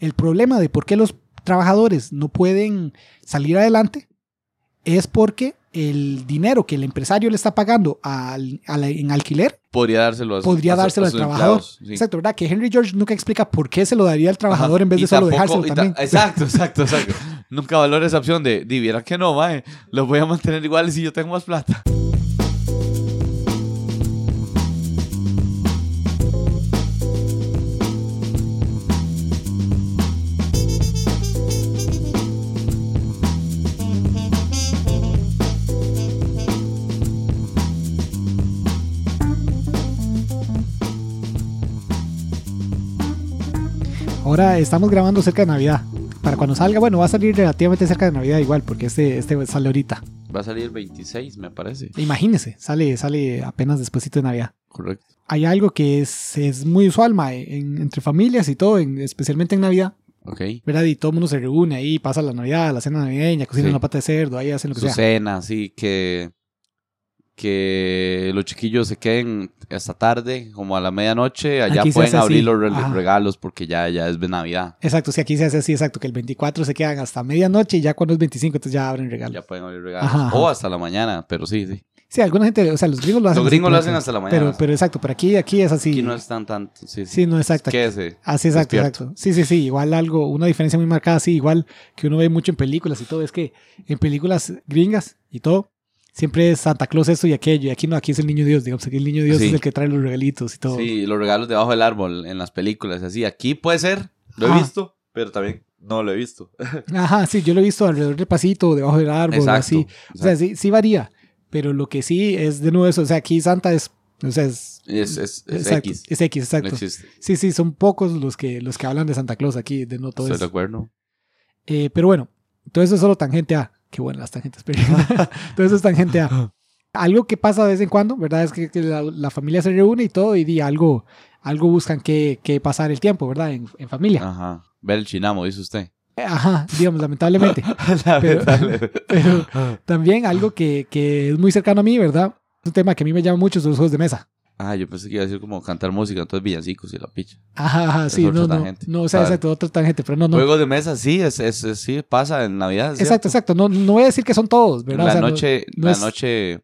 El problema de por qué los trabajadores no pueden salir adelante es porque el dinero que el empresario le está pagando al, al- en alquiler Podría dárselo a, podría a- a dárselo al sus trabajador. sí. Exacto, ¿verdad? Que Henry George nunca explica por qué se lo daría al trabajador Ajá. en vez de Y solo tampoco- dejárselo también. Exacto, exacto, exacto. Nunca valora esa opción de, di, vieran que no, mae, los voy a mantener iguales si yo tengo más plata. Ahora estamos grabando cerca de Navidad. Para cuando salga, bueno, va a salir relativamente cerca de Navidad igual, porque este, este sale ahorita. Va a salir el 26, me parece. Imagínese, sale, sale apenas después de Navidad. Correcto. Hay algo que es, es muy usual, mae, en- entre familias y todo, en- especialmente en Navidad, Ok. ¿verdad? Y todo el mundo se reúne ahí, pasa la Navidad, la cena navideña, cocinan Sí. una pata de cerdo, ahí hacen lo que Su sea. cena, sí, que, que los chiquillos se queden hasta tarde, como a la medianoche. Allá Aquí pueden así. abrir los re- Ajá. regalos porque ya, ya es Navidad. Exacto, sí, aquí se hace así, exacto, que el 24 se quedan hasta medianoche y ya cuando es 25 entonces ya abren regalos. Ya pueden abrir regalos. Ajá. O hasta la mañana, pero sí, sí. Sí, alguna gente, o sea, los gringos lo hacen Los así, gringos lo hacen hasta la mañana. Pero, pero exacto, pero aquí, aquí es así. Aquí no es tan tanto. Sí, sí. Sí, no, exacto. Quédese. Así, exacto, despierto. exacto. Sí, sí, sí. Igual algo, una diferencia muy marcada, sí, igual que uno ve mucho en películas y todo, es que en películas gringas y todo, siempre es Santa Claus esto y aquello, y aquí no, aquí es el niño Dios, digamos, aquí el niño Dios Sí. es el que trae los regalitos y todo. Sí, los regalos debajo del árbol en las películas. Así, aquí puede ser, lo he Ajá. visto, pero también no lo he visto. Ajá, sí, yo lo he visto alrededor del pasito, debajo del árbol, Exacto. así. O sea, sí, sí varía, pero lo que sí es de nuevo eso, o sea, aquí Santa es, o sea, es, Es, es, es exacto, X. es X, No exacto. existe. Sí, sí, son pocos los que, los que hablan de Santa Claus aquí, de no todo Estoy eso. de acuerdo. Eh, pero bueno, todo eso es solo tangente A. Qué bueno las tangentes, pero eso es tangente A. Algo que pasa de vez en cuando, ¿verdad? Es que, que la, la familia se reúne y todo y di algo, algo buscan que, que pasar el tiempo, ¿verdad? En, en familia. Ajá. Ver el chinamo, dice usted. Ajá, digamos, lamentablemente. Pero- Pero también algo que, que es muy cercano a mí, ¿verdad? Es un tema que a mí me llama mucho, son los juegos de mesa. Ah, yo pensé que iba a decir como cantar música, entonces villancicos y la picha. Ajá, ajá, sí, no, no, no, o sea, exacto, otra tangente, pero no, no. Juegos de mesa, sí, es, es, es- sí, pasa en Navidad. Exacto, exacto, no, no voy a decir que son todos, ¿verdad? O La sea, noche, no la es- noche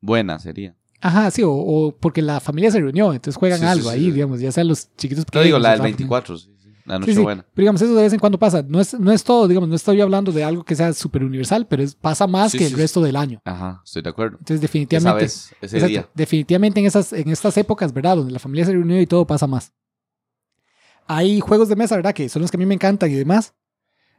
buena sería. Ajá, sí, o, o porque la familia se reunió, entonces juegan Sí, algo sí, ahí, digamos, ya sean los chiquitos Te digo, la del o sea, 24, sí, sí, la Sí, noche sí, buena. pero digamos, eso de vez en cuando pasa. No es, no es todo, digamos, no estoy hablando de algo que sea súper universal, pero es, pasa más Sí, que el resto del año. Ajá, estoy de acuerdo. Entonces, Esa definitivamente, vez, ese exacto, día. definitivamente en, esas, en estas épocas, ¿verdad? Donde la familia se reunió y todo pasa más. Hay juegos de mesa, ¿verdad? Que son los que a mí me encantan y demás,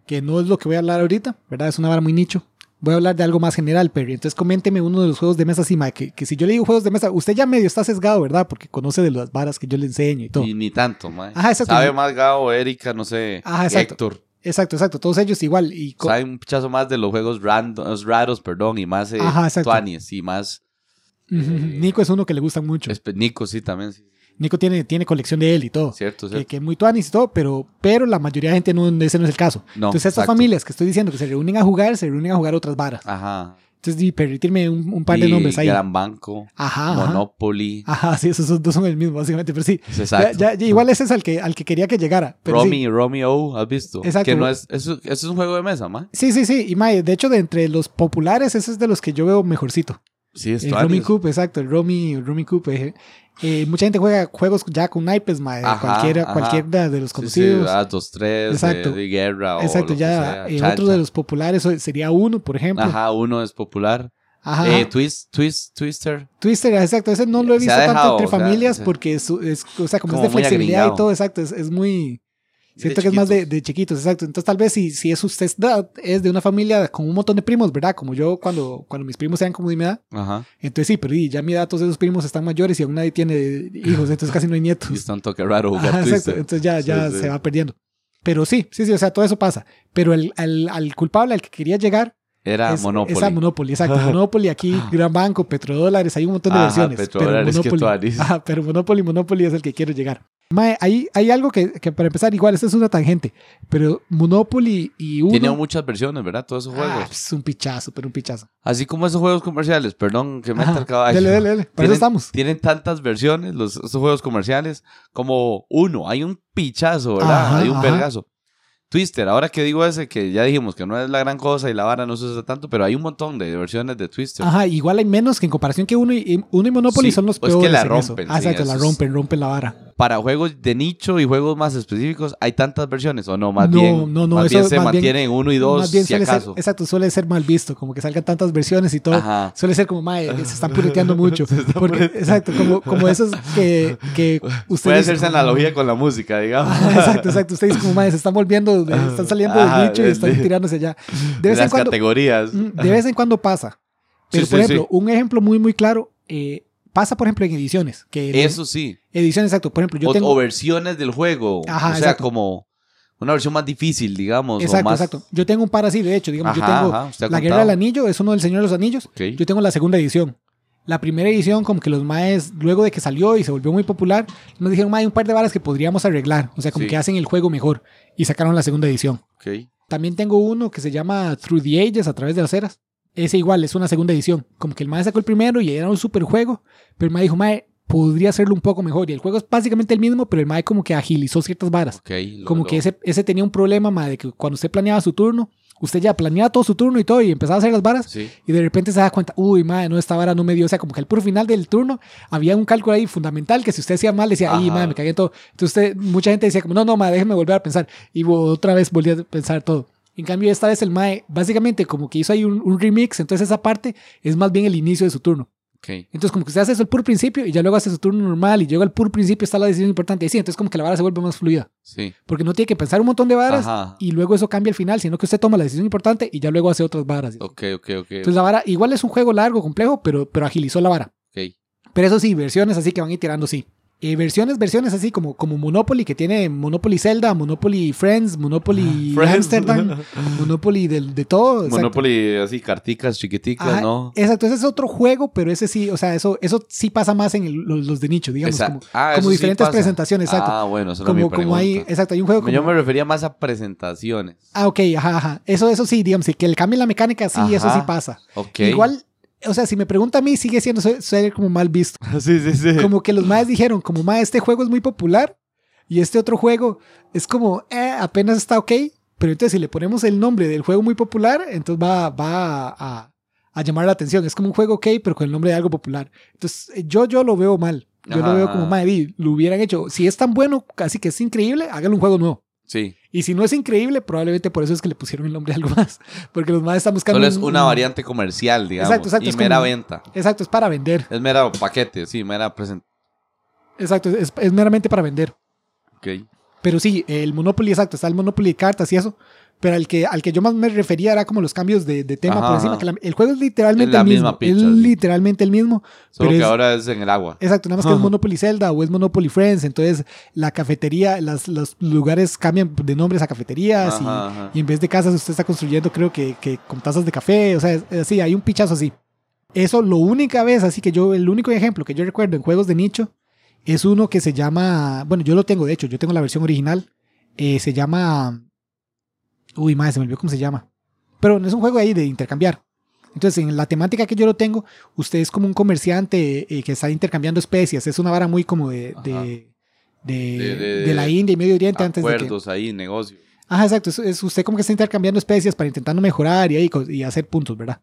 que no es lo que voy a hablar ahorita, ¿verdad? Es una vara muy nicho. Voy a hablar de algo más general, Perry. Entonces, coménteme uno de los juegos de mesa, sí, mae, que, que si yo le digo juegos de mesa, usted ya medio está sesgado, ¿verdad? Porque conoce de las varas que yo le enseño y todo. Y ni tanto, mae. Ajá, exacto. Sabe más Gao, Erika, no sé. Ajá, exacto. Héctor. Exacto, exacto. Todos ellos igual. Y Sabe un pichazo más de los juegos random, raros, perdón, y más eh, Ajá, exacto. tuanis y más. Eh, Nico es uno que le gusta mucho. Nico, sí, también. Sí, Nico tiene, tiene colección de él y todo. cierto, Que, cierto. que es muy tuanis y todo, pero, pero la mayoría de gente no, ese no es el caso. No, Entonces, estas exacto. familias que estoy diciendo que se reúnen a jugar, se reúnen a jugar otras varas. Ajá. Entonces, permitirme un, un par de Y nombres ahí. Gran Banco, Ajá. ajá. Monopoly. Ajá, sí, esos dos son el mismo, básicamente, pero sí. Ya, Exacto. ya- ya igual ese es al que, al que quería que llegara. Pero Romy, sí. Romeo, ¿has visto? Exacto. Que no es, eso, eso es un juego de mesa, ma. Sí, sí, sí. Y Mae, de hecho, de entre los populares, ese es de los que yo veo mejorcito. Sí, es El Romy. Coop, exacto, el Romy, el Romy Coop. eh. Eh, mucha gente juega juegos ya con naipes, mae, Ajá, cualquiera, ajá. cualquiera de los Sí, sí, conocidos. ah, dos, tres, Exacto. de, de guerra o exacto, que ya eh, otro de los populares sería uno, por ejemplo. Ajá. Uno es popular. ajá. Eh, twist, twist, Twister. Twister, exacto, ese no lo he visto tanto entre o sea, familias porque es, es- o sea, como, Como es de flexibilidad y todo, exacto, es, es muy... Siento que es más de, de chiquitos, exacto. Entonces tal vez si, si es usted es de una familia con un montón de primos, ¿verdad? Como yo cuando, cuando mis primos eran como de mi edad. Ajá. Entonces sí, pero ya mi edad todos esos primos están mayores y aún nadie tiene hijos, entonces casi no hay nietos. Y está un toque raro jugar Ajá. Entonces ya, ya Sí, sí. se va perdiendo. Pero sí, sí, sí, o sea, todo eso pasa. Pero el, al, al culpable al que quería llegar Era es, Monopoly. es a Monopoly, exacto. Monopoly aquí, Gran Banco, Petrodólares, hay un montón de Ajá, versiones. petrodólares, pero que Monopoly, tuanis. ajá, pero Monopoly, Monopoly es el que quiero llegar. Mae, hay, hay algo que, que para empezar, igual, esta es una tangente, pero Monopoly y Uno... Tiene muchas versiones, ¿verdad? Todos esos Ah, juegos. es un pichazo, pero un pichazo. Así como esos juegos comerciales, perdón que Ajá, el caballo. Dale, dale, dale. Para eso Tienen- estamos. Tienen tantas versiones los, esos juegos comerciales como uno. Hay un pichazo, ¿verdad? Ajá, hay un vergazo. Twister, ahora que digo ese, que ya dijimos que no es la gran cosa y la vara no se usa tanto, pero hay un montón de versiones de Twister. Ajá, igual hay menos que en comparación que uno y, uno y Monopoly Sí, son los pues que peores. la en eso. rompen, Ah, exacto, la es- rompen, rompen la vara. Para juegos de nicho y juegos más específicos, ¿hay tantas versiones o no? Más No, bien, no, no, más eso bien se más mantienen en uno y dos, Más bien si suele ser, acaso. exacto, suele ser mal visto, como que salgan tantas versiones y todo. Ajá. Suele ser como, mae, se están pureteando mucho. Porque- exacto, como, como esos que, que ustedes... Puede hacerse analogía con la música, digamos. Exacto, exacto. Ustedes como, mae, se están volviendo, están saliendo del nicho y están tirándose allá. De vez en las cuando... categorías. Mm, De vez en cuando pasa. Pero, Sí, por sí, ejemplo, sí. un ejemplo muy, muy claro, eh, pasa, por ejemplo, en ediciones. Que Eso sí. Ediciones, exacto. Por ejemplo, yo o, tengo... o versiones del juego. Ajá, o sea, exacto. como una versión más difícil, digamos. o Exacto, más... exacto. Yo tengo un par así, de hecho. Digamos, yo Ajá, tengo ajá, La Guerra del Anillo, es uno del Señor de los Anillos. Ok. Yo tengo la segunda edición. La primera edición, como que los maes, luego de que salió y se volvió muy popular, nos dijeron, mae, un par de varas que podríamos arreglar. O sea, como Sí. que hacen el juego mejor. Y sacaron la segunda edición. También tengo uno que se llama Through the Ages, a través de las eras. Ese igual, es una segunda edición. Como que el mae sacó el primero y era un super juego. Pero el mae dijo, mae, podría hacerlo un poco mejor. Y el juego es básicamente el mismo, pero el mae como que agilizó ciertas varas. Lo- Como lo- que ese, ese tenía un problema, mae, de que cuando usted planeaba su turno, usted ya planeaba todo su turno y todo y empezaba a hacer las varas. Sí. Y de repente se da cuenta, uy, madre, no, esta vara no me dio. O sea, como que al puro final del turno había un cálculo ahí fundamental que si usted hacía mal, decía, ay, madre, me cagué en todo. Entonces, usted, mucha gente decía, como, no, no, madre, déjeme volver a pensar. Y otra vez volví a pensar todo. En cambio, esta vez el mae, básicamente, como que hizo ahí un, un remix. Entonces, esa parte es más bien el inicio de su turno. Entonces, como que usted hace eso al puro principio y ya luego hace su turno normal y llega al puro principio, está la decisión importante. Y sí, entonces, como que la vara se vuelve más fluida. Sí. Porque no tiene que pensar un montón de varas Ajá. y luego eso cambia al final, sino que usted toma la decisión importante y ya luego hace otras varas. Ok, ok, ok. Entonces la vara, igual es un juego largo, complejo, pero, pero agilizó la vara. ok. Pero eso sí, versiones así que van a ir tirando, sí. Eh, versiones, versiones así como, como Monopoly, que tiene Monopoly Zelda, Monopoly Friends, Monopoly Friends. Amsterdam, Monopoly de, de todo. exacto. Monopoly, así, carticas chiquiticas, Ajá, ¿no? Exacto, ese es otro juego, pero ese sí, o sea, eso, eso sí pasa más en el- los, los de nicho, digamos, como, ah, como eso sí diferentes presentaciones, exacto. Ah, bueno, eso como, como hay, exacto, hay un juego como... Yo me refería más a presentaciones. Ah, ok, ajá, ajá. Eso, eso sí, digamos, que el cambio en la mecánica, sí, eso sí pasa. Igual, o sea, si me pregunta a mí, sigue siendo ser- como mal visto. sí, sí, sí. como que los maes dijeron, como mae, este juego es muy popular y este otro juego es como, eh, apenas está ok, pero entonces si le ponemos el nombre del juego muy popular, entonces va, va a, a llamar la atención. Es como un juego ok, pero con el nombre de algo popular. Entonces eh, yo, yo lo veo mal. Yo lo veo como, di, lo hubieran hecho. Si es tan bueno, casi que es increíble, háganlo un juego nuevo. Sí. Y si no es increíble, probablemente por eso es que le pusieron el nombre a algo más. Porque los maes están buscando... Solo es un- una un- variante comercial, digamos. Exacto, exacto, Y mera como- venta. Exacto, es para vender. Es mera paquete, sí, mera presentación. Exacto, es, es meramente para vender. Ok. Pero sí, el Monopoly, exacto, está el Monopoly de cartas y eso. Pero al que, al que yo más me refería era como los cambios de, de tema Ajá, por encima. ajá. Que la- el juego es literalmente Es la el mismo. misma picha, es sí. literalmente el mismo. Solo pero que es- ahora es en el agua. Exacto, nada más que es Ajá. Monopoly Zelda o es Monopoly Friends. Entonces la cafetería, las, los lugares cambian de nombres a cafeterías y- Ajá, ajá. y, en vez de casas usted está construyendo creo que, que con tazas de café. O sea, es- es así, hay un pichazo así. Eso, lo única vez, así que yo, el único ejemplo que yo recuerdo en juegos de nicho es uno que se llama, bueno, yo lo tengo, de hecho, yo tengo la versión original. eh, se llama, uy, madre, se me olvidó cómo se llama. Pero no es un juego ahí de intercambiar. Entonces, en la temática que yo lo tengo, usted es como un comerciante eh, que está intercambiando especies. Es una vara muy como de, de, de, la India y Medio Oriente antes de que... Acuerdos ahí, negocio. Ajá, exacto. Es, es usted como que está intercambiando especies para intentando mejorar y, ahí, y hacer puntos, ¿verdad?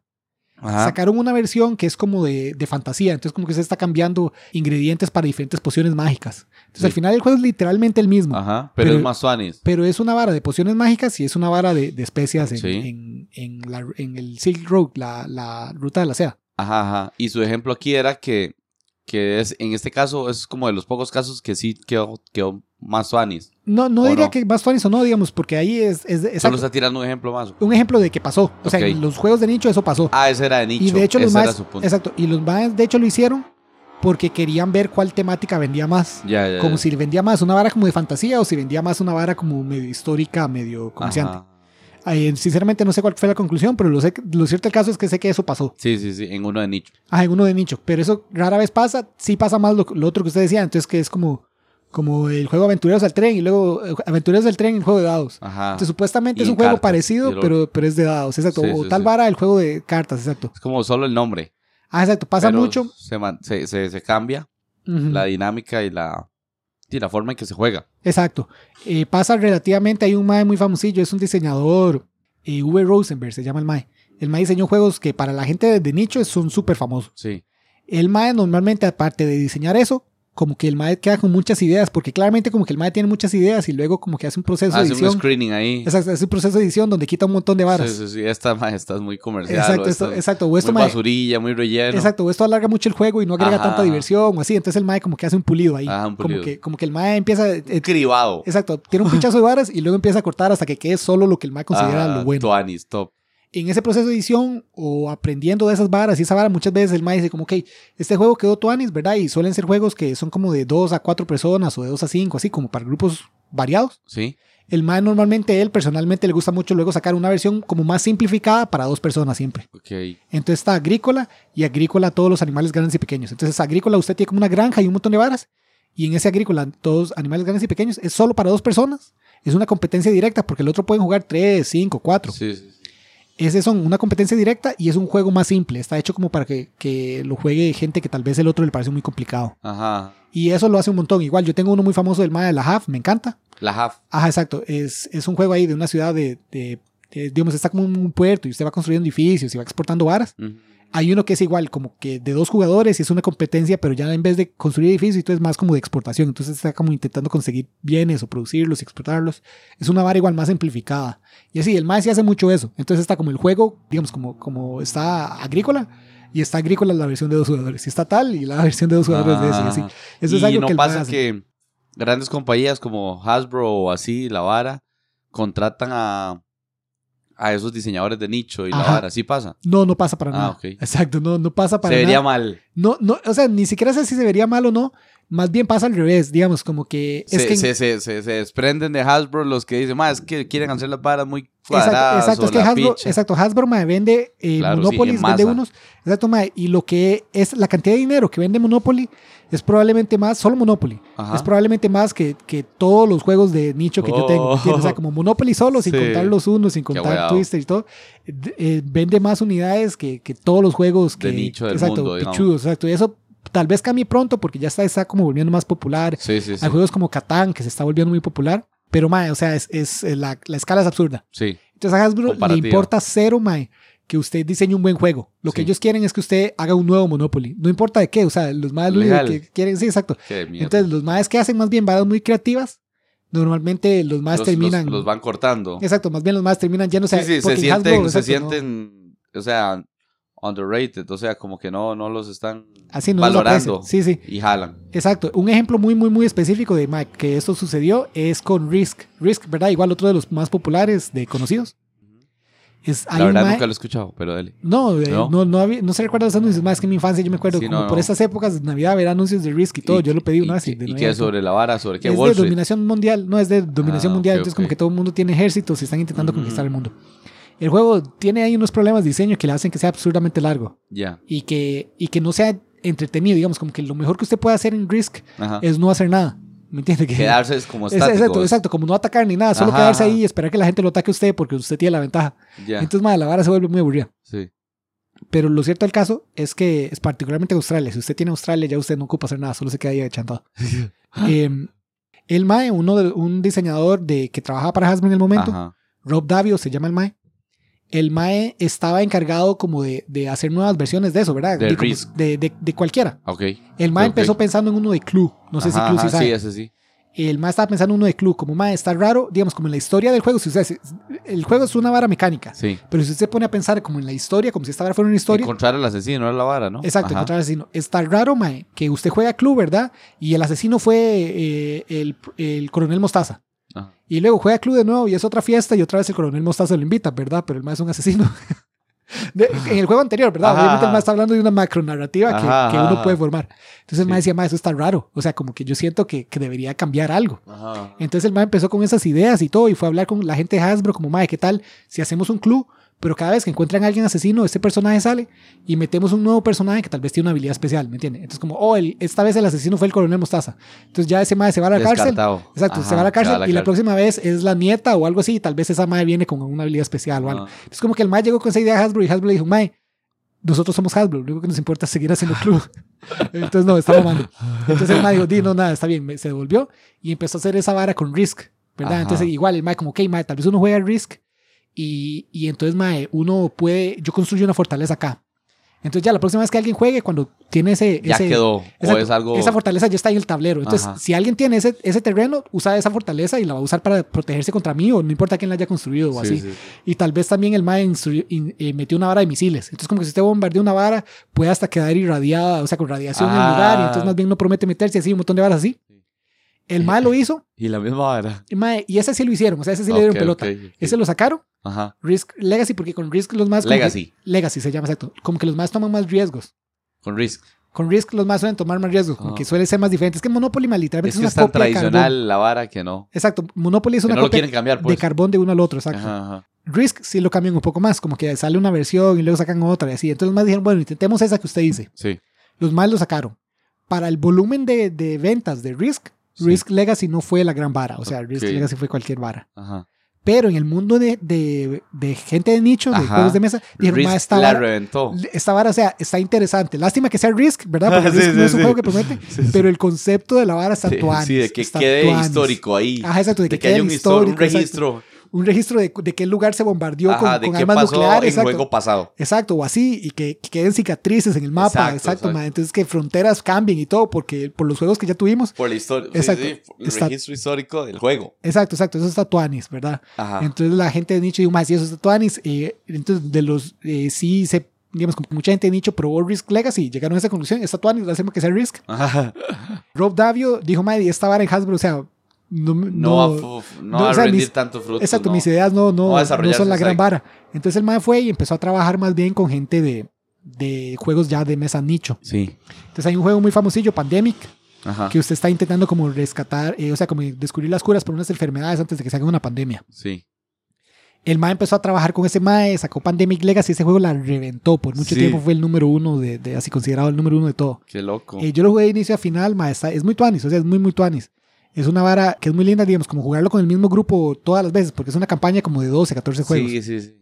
Ajá. Sacaron una versión que es como de, de fantasía. Entonces, como que se está cambiando ingredientes para diferentes pociones mágicas. Entonces, Sí. al final el juego es literalmente el mismo. Ajá. Pero, Pero- es más suanis. Pero es una vara de pociones mágicas y es una vara de, de especias en, Sí. en, en la- en el Silk Road, la, la ruta de la seda. Ajá, ajá. Y su ejemplo aquí era que, que es, en este caso, es como de los pocos casos que sí quedó, quedó más suanis. No, no ¿O diría no? que más funny o no, digamos, porque ahí es, es Solo está tirando un ejemplo más. un ejemplo de que pasó. O sea, en los juegos de nicho eso pasó. Ah, ese era de nicho. y de hecho los era más, su punto. exacto, y los más de hecho lo hicieron porque querían ver cuál temática vendía más. Ya, ya, Como ya. si vendía más una vara como de fantasía o si vendía más una vara como medio histórica, medio comerciante. Ay, sinceramente no sé cuál fue la conclusión, pero lo, sé, lo cierto del caso es que sé que eso pasó. Sí, sí, sí, en uno de nicho. Ah, en uno de nicho. Pero eso rara vez pasa. Sí pasa más lo, lo otro que usted decía. Entonces que es como, como el juego Aventureros del Tren y luego eh, Aventureros del Tren, el juego de dados. Ajá. Entonces, supuestamente Y es un juego cartas, y parecido, pero, pero es de dados, exacto. Sí, o sí, tal sí. vara el juego de cartas, exacto. Es como solo el nombre. Ah, exacto, pasa pero mucho. Se, man- se, se, se cambia la dinámica y la, y la forma en que se juega. Exacto. Eh, pasa relativamente, hay un mae muy famosillo, es un diseñador, eh, V. Rosenberg se llama el mae. El mae diseñó juegos que para la gente de nicho son súper famosos. Sí. El mae normalmente, aparte de diseñar eso, como que el mae queda con muchas ideas, porque claramente como que el mae tiene muchas ideas y luego como que hace un proceso de Hace un edición. screening ahí. Exacto, hace un proceso de edición donde quita un montón de varas. Sí, sí, sí. Esta, ma, esta es muy comercial. Exacto, o esto, exacto. O esto, muy mae- basurilla, muy relleno. exacto, o esto alarga mucho el juego y no agrega Ajá, tanta diversión o así. Entonces el mae como que hace un pulido ahí. Ajá, un Como pulido. que, como que el mae empieza... eh, Cribado. exacto, tiene un pinchazo de varas y luego empieza a cortar hasta que quede solo lo que el mae considera Ajá, lo bueno. tuanis, top. En ese proceso de edición o aprendiendo de esas varas y esa vara, muchas veces el mae dice como, ok, este juego quedó tuanis, ¿verdad? Y suelen ser juegos que son como de 2 a 4 personas o de 2 a 5, así como para grupos variados. Sí. El mae normalmente, él personalmente le gusta mucho luego sacar una versión como más simplificada para dos personas siempre. Ok. Entonces está agrícola y agrícola todos los animales grandes y pequeños. Entonces agrícola usted tiene como una granja y un montón de varas. Y en ese agrícola, todos animales grandes y pequeños, es solo para dos personas. Es una competencia directa porque el otro pueden jugar 3, 5, 4. Sí, sí, sí. Ese son una competencia directa y es un juego más simple. Está hecho como para que, que lo juegue gente que tal vez el otro le parece muy complicado. Ajá. Y eso lo hace un montón. Igual, yo tengo uno muy famoso del Maya de la Half, me encanta. La half. Ajá, exacto. Es, es un juego ahí de una ciudad de, de- de- digamos, está como un puerto y usted va construyendo edificios y va exportando varas. Ujú. Hay uno que es igual, como que de dos jugadores y es una competencia, pero ya en vez de construir edificios, entonces es más como de exportación. Entonces está como intentando conseguir bienes o producirlos y exportarlos. Es una vara igual más simplificada. Y así, el más sí hace mucho eso. Entonces está como el juego, digamos, como, como está agrícola. Y está agrícola la versión de dos jugadores. Y está tal y la versión de dos jugadores de ese. y así. Ajá. Eso es y algo no que el mae pasa hace. que grandes compañías como Hasbro o así, la vara, contratan a, a esos diseñadores de nicho y la Ajá. vara. Sí pasa. No, no pasa para Ah, nada. Exacto, no, no pasa para Se nada. vería mal. No, no, o sea, ni siquiera sé si se vería mal o no. Más bien pasa al revés, digamos, como que es Se, que... se, se, se- se desprenden de Hasbro los que dicen, más es que quieren hacer las varas muy Exacto, cuadradas exacto, o es que la Hasbro, picha. exacto, Hasbro mae, vende eh, Claro, Monopoly, en vende unos, exacto, mae, y lo que es la cantidad de dinero que vende Monopoly es probablemente más, solo Monopoly, Ajá. es probablemente más que, que todos los juegos de nicho que yo tengo, Oh. ¿entiendes? o sea, como Monopoly solo, sin Sí. contar los unos, sin contar. Twister y todo, eh, vende más unidades que, que todos los juegos que, De nicho del exacto, mundo, pichudos, exacto, y eso tal vez cambie pronto porque ya está, está como volviendo más popular, Sí, sí, hay juegos como Catán que se está volviendo muy popular, pero mae, o sea, es, es, eh, la, la escala es absurda. Sí. Entonces a Hasbro le importa cero, mae, que usted diseñe un buen juego. Lo que ellos quieren es que usted haga un nuevo Monopoly. No importa de qué, o sea, los más que quieren, sí, exacto. Entonces los más que hacen más bien varas muy creativas, normalmente los más los, terminan... los- los van cortando. Exacto, más bien los más terminan llenos. Sí, sí, se sienten, Hasbro, se no- sienten, o sea, underrated, o sea, como que no, no los están así no valorando. Sí, sí. y jalan. Exacto. Un ejemplo muy, muy, muy específico de Mike, que esto sucedió es con Risk. Risk, ¿verdad? Igual otro de los más populares de conocidos. Es, La verdad nunca lo he escuchado, pero dale. No, eh, ¿No? no, no, había- no se recuerda los anuncios, más que en mi infancia yo me acuerdo, Sí, como no, por no. estas épocas de Navidad ver anuncios de Risk y todo, yo lo pedí una y, vez. y y- y qué y todo. sobre la vara, sobre qué es Wall de Street? dominación mundial, no es de dominación Ah, mundial, ok, entonces ok. como que todo el mundo tiene ejércitos y están intentando Ujú. conquistar el mundo. El juego tiene ahí unos problemas de diseño que le hacen que sea absurdamente largo Ya. y que, y que no sea entretenido, digamos, como que lo mejor que usted puede hacer en Risk Ajá. es no hacer nada. ¿Me entiende? Que, Quedarse es como Es- estático. exacto, exacto, como no atacar ni nada, solo Ajá, quedarse ahí y esperar que la gente lo ataque a usted porque usted tiene la ventaja. Ya. Entonces, madre, la vara se vuelve muy aburrida. sí. Pero lo cierto del caso es que es particularmente Australia. Si usted tiene Australia, ya usted no ocupa hacer nada, solo se queda ahí echando. eh, el Mae, uno de, un diseñador de, que trabajaba para Hasbro en el momento, Ajá. Rob Davio se llama el Mae. El Mae estaba encargado como de, de hacer nuevas versiones de eso, ¿verdad? De De, como- de, cualquiera. Ok. El Mae empezó pensando en uno de Clue. No sé Ajá, si Clue sí sabe. Sí, ese sí. El Mae estaba pensando en uno de Clue. Como Mae está raro, digamos, como en la historia del juego. Si usted, el juego es una vara mecánica. Sí. Pero si usted se pone a pensar como en la historia, como si esta vara fuera una historia. Encontrar al asesino, era la vara, ¿no? Exacto, Ajá. encontrar al asesino. Está raro, mae, que usted juega club, ¿verdad? Y el asesino fue eh, el, el coronel Mostaza. Y luego juega club de nuevo y es otra fiesta y otra vez el coronel Mostaza lo invita, ¿verdad? Pero el mae es un asesino. De- en el juego anterior, ¿verdad? Ajá, Obviamente el mae está hablando de una macronarrativa que, Ajá, que ajá, uno puede formar. Entonces el Sí. decía, mae, eso está raro. O sea, como que yo siento que, que debería cambiar algo. Ajá. Entonces el mae empezó con esas ideas y todo y fue a hablar con la gente de Hasbro como, mae, ¿qué tal si hacemos un club, pero cada vez que encuentran a alguien asesino, este personaje sale y metemos un nuevo personaje que tal vez tiene una habilidad especial, ¿me entiendes? Entonces, como, oh, el- esta vez el asesino fue el coronel Mostaza. Entonces ya ese madre se va a la cárcel. Descartado. Exacto, se Ajá, va a la cárcel se va y la próxima vez es la nieta o algo así, y tal vez esa madre viene con una habilidad especial o algo. Ah. Es como que el mae llegó con esa idea a Hasbro y Hasbro le dijo, mae, nosotros somos Hasbro, lo único que nos importa es seguir haciendo club. Entonces, no, está mamando. Entonces el mae dijo, di, no, nada, está bien, se devolvió y empezó a hacer esa vara con Risk, ¿verdad? Ajá. Entonces, igual el mae como, ok, mae, tal vez uno juega Risk y, y entonces, mae, uno puede, yo construyo una fortaleza acá. Entonces ya la próxima vez que alguien juegue, cuando tiene ese... Ya ese quedó. Exacto, o es algo. Esa fortaleza ya está en el tablero. Entonces, Ajá. si alguien tiene ese, ese terreno, usa esa fortaleza y la va a usar para protegerse contra mí o no importa quién la haya construido o Sí, así. sí. Y tal vez también el MAE instru- in- eh, metió una vara de misiles. Entonces, como que si usted bombardea una vara, puede hasta quedar irradiada, o sea, con radiación en el Ah. lugar. Y entonces, más bien no promete meterse así, un montón de varas así. El MAE lo hizo, Y la misma vara. mae- y ese sí lo hicieron, o sea, ese sí le dieron pelota. Ese lo sacaron, Ajá. Risk Legacy, porque con Risk los más. que- Legacy. Legacy se llama, exacto. Como que los más toman más riesgos. Con Risk. Con Risk los más suelen tomar más riesgos, como Ah. que suele ser más diferente. Es que Monopoly más literalmente Es es, que una es tan copia de tradicional la vara que no. Exacto, Monopoly es Que una no copia quieren cambiar, de pues. carbón de uno al otro, exacto. Ajá, ajá. Risk sí lo cambian un poco más, como que sale una versión y luego sacan otra y así. Entonces los más dijeron, bueno, intentemos esa que usted dice. Sí. Los más lo sacaron. Para el volumen de, de ventas de Risk. Risk Legacy no fue la gran vara. O sea, Risk Ok. Legacy fue cualquier vara. Ajá. Pero en el mundo de, de, de gente de nicho, de Ajá. juegos de mesa, dijeron, Risk "Ma, esta la vara, reventó. esta vara, o sea, está interesante. Lástima que sea Risk, ¿verdad? Porque Sí, Risk no sí, es un sí. juego que promete. Pero el concepto de la vara está tuanis, sí, de que quede histórico ahí. Ajá, exacto, de, de que, que haya un, histórico, un histórico, exacto. Un registro de, de qué lugar se bombardeó Ajá, con, de con qué armas pasó nucleares. en Exacto. juego pasado. Exacto, o así, y que, que queden cicatrices en el mapa. Exacto, Exacto. Entonces que fronteras cambien y todo, porque por los juegos que ya tuvimos. Por la historia. Sí, Exacto. sí, el Está- registro histórico del juego. Exacto, exacto, eso está tuanis, ¿verdad? Ajá. Entonces la gente de nicho dijo, más, si eso está tuanis, eh, entonces de los, eh, sí se, digamos, como mucha gente de nicho probó Risk Legacy, llegaron a esa conclusión, está tuanis, lo hacemos que sea Risk. Ajá. Rob Davio dijo, madre, esta vara en Hasbro, o sea, no, No, no, a no a o sea, rendir mis- tanto fruto. exacto, mis ideas no, no, son la gran vara. Entonces el mae fue y empezó a trabajar más bien con gente de, de juegos ya de mesa nicho. Sí. Entonces hay un juego muy famosillo, Pandemic, Ajá. que usted está intentando como rescatar, eh, o sea, como descubrir las curas por unas enfermedades antes de que se haga una pandemia. Sí. El mae empezó a trabajar con ese mae, sacó Pandemic Legacy, ese juego la reventó. Por mucho Sí. tiempo fue el número uno, de, de- así considerado el número uno de todo. Qué loco. Eh, yo lo jugué de inicio a final, mae, está- es muy tuanis, o sea, es muy, muy tuanis. Es una vara que es muy linda, digamos, como jugarlo con el mismo grupo todas las veces, porque es una campaña como de 12, 14 juegos. Sí, sí, sí.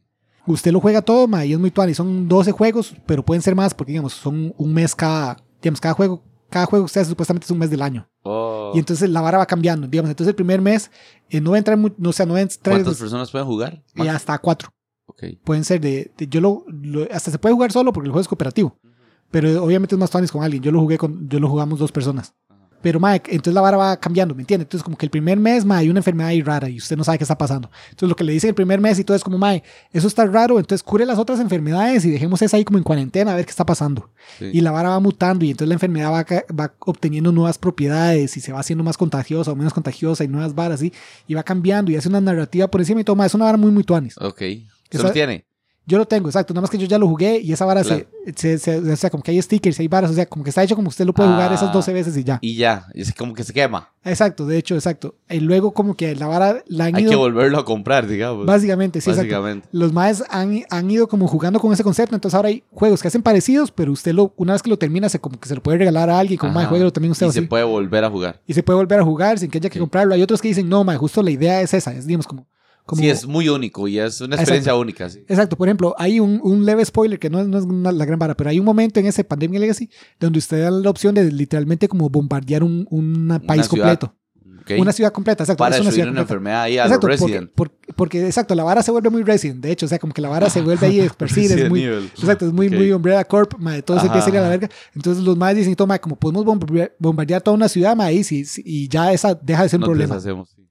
Usted lo juega todo, mae, y es muy tuanis. Son 12 juegos, pero pueden ser más, porque, digamos, son un mes cada, digamos, cada juego. Cada juego que usted hace supuestamente es un mes del año. Oh. Y entonces la vara va cambiando. Digamos, entonces el primer mes eh, no va a entrar, no, o sea, no va a entrar ¿Cuántas personas pueden jugar? eh, hasta cuatro. Ok. Pueden ser de, de- yo lo, lo- hasta se puede jugar solo porque el juego es cooperativo. Pero obviamente es más tuanis con alguien. Yo lo jugué con, yo lo jugamos dos personas. Pero, mae, entonces la vara va cambiando, ¿me entiende? Entonces, como que el primer mes, mae, hay una enfermedad ahí rara y usted no sabe qué está pasando. Entonces, lo que le dicen el primer mes y todo es como, mae, eso está raro, entonces cure las otras enfermedades y dejemos esa ahí como en cuarentena a ver qué está pasando. Sí. Y la vara va mutando y entonces la enfermedad va, va obteniendo nuevas propiedades y se va haciendo más contagiosa o menos contagiosa y nuevas varas, ¿sí? Y va cambiando y hace una narrativa por encima y todo, mae, es una vara muy, muy tuanis. Ok. ¿Se Esa- lo tiene? Yo lo tengo, exacto. Nada más que yo ya lo jugué y esa vara se, se, se- O sea, como que hay stickers, hay varas. O sea, como que está hecho como usted lo puede jugar Ah. esas 12 veces y ya. Y ya. Es como que se quema. Exacto, de hecho, exacto. Y luego, como que la vara la han Hay ido. que volverlo a comprar, digamos. Básicamente, sí, exacto. Básicamente. Los maes han, han ido como jugando con ese concepto. Entonces ahora hay juegos que hacen parecidos, pero usted lo, una vez que lo termina, se, como que se lo puede regalar a alguien. Como, mae, jueguelo también usted Y así. se puede volver a jugar. Y se puede volver a jugar sin que haya que Sí. comprarlo. Hay otros que dicen, no, mae, justo la idea es esa. Es, digamos, como. Como Sí, es muy único y es una Exacto. experiencia única. Sí. Exacto, por ejemplo, hay un, un leve spoiler que no, es- no es una- la gran vara, pero hay un momento en ese Pandemic Legacy donde usted da la opción de literalmente como bombardear un, un país ciudad. completo. Una ciudad completa, exacto. Para es una ciudad una completa. enfermedad ahí a Exacto, los porque, Resident. porque, porque, exacto, la vara se vuelve muy Resident, de hecho, o sea, como que la vara se vuelve ahí esparcida, es muy, exacto, es muy, Ok. muy Umbrella Corp, madre, todo se empieza a ir a la verga. Entonces los más dicen, toma, como podemos bombardear, toda una ciudad, madre, y, si- si- y ya esa deja de ser un Nos problema. deshacemos, sí.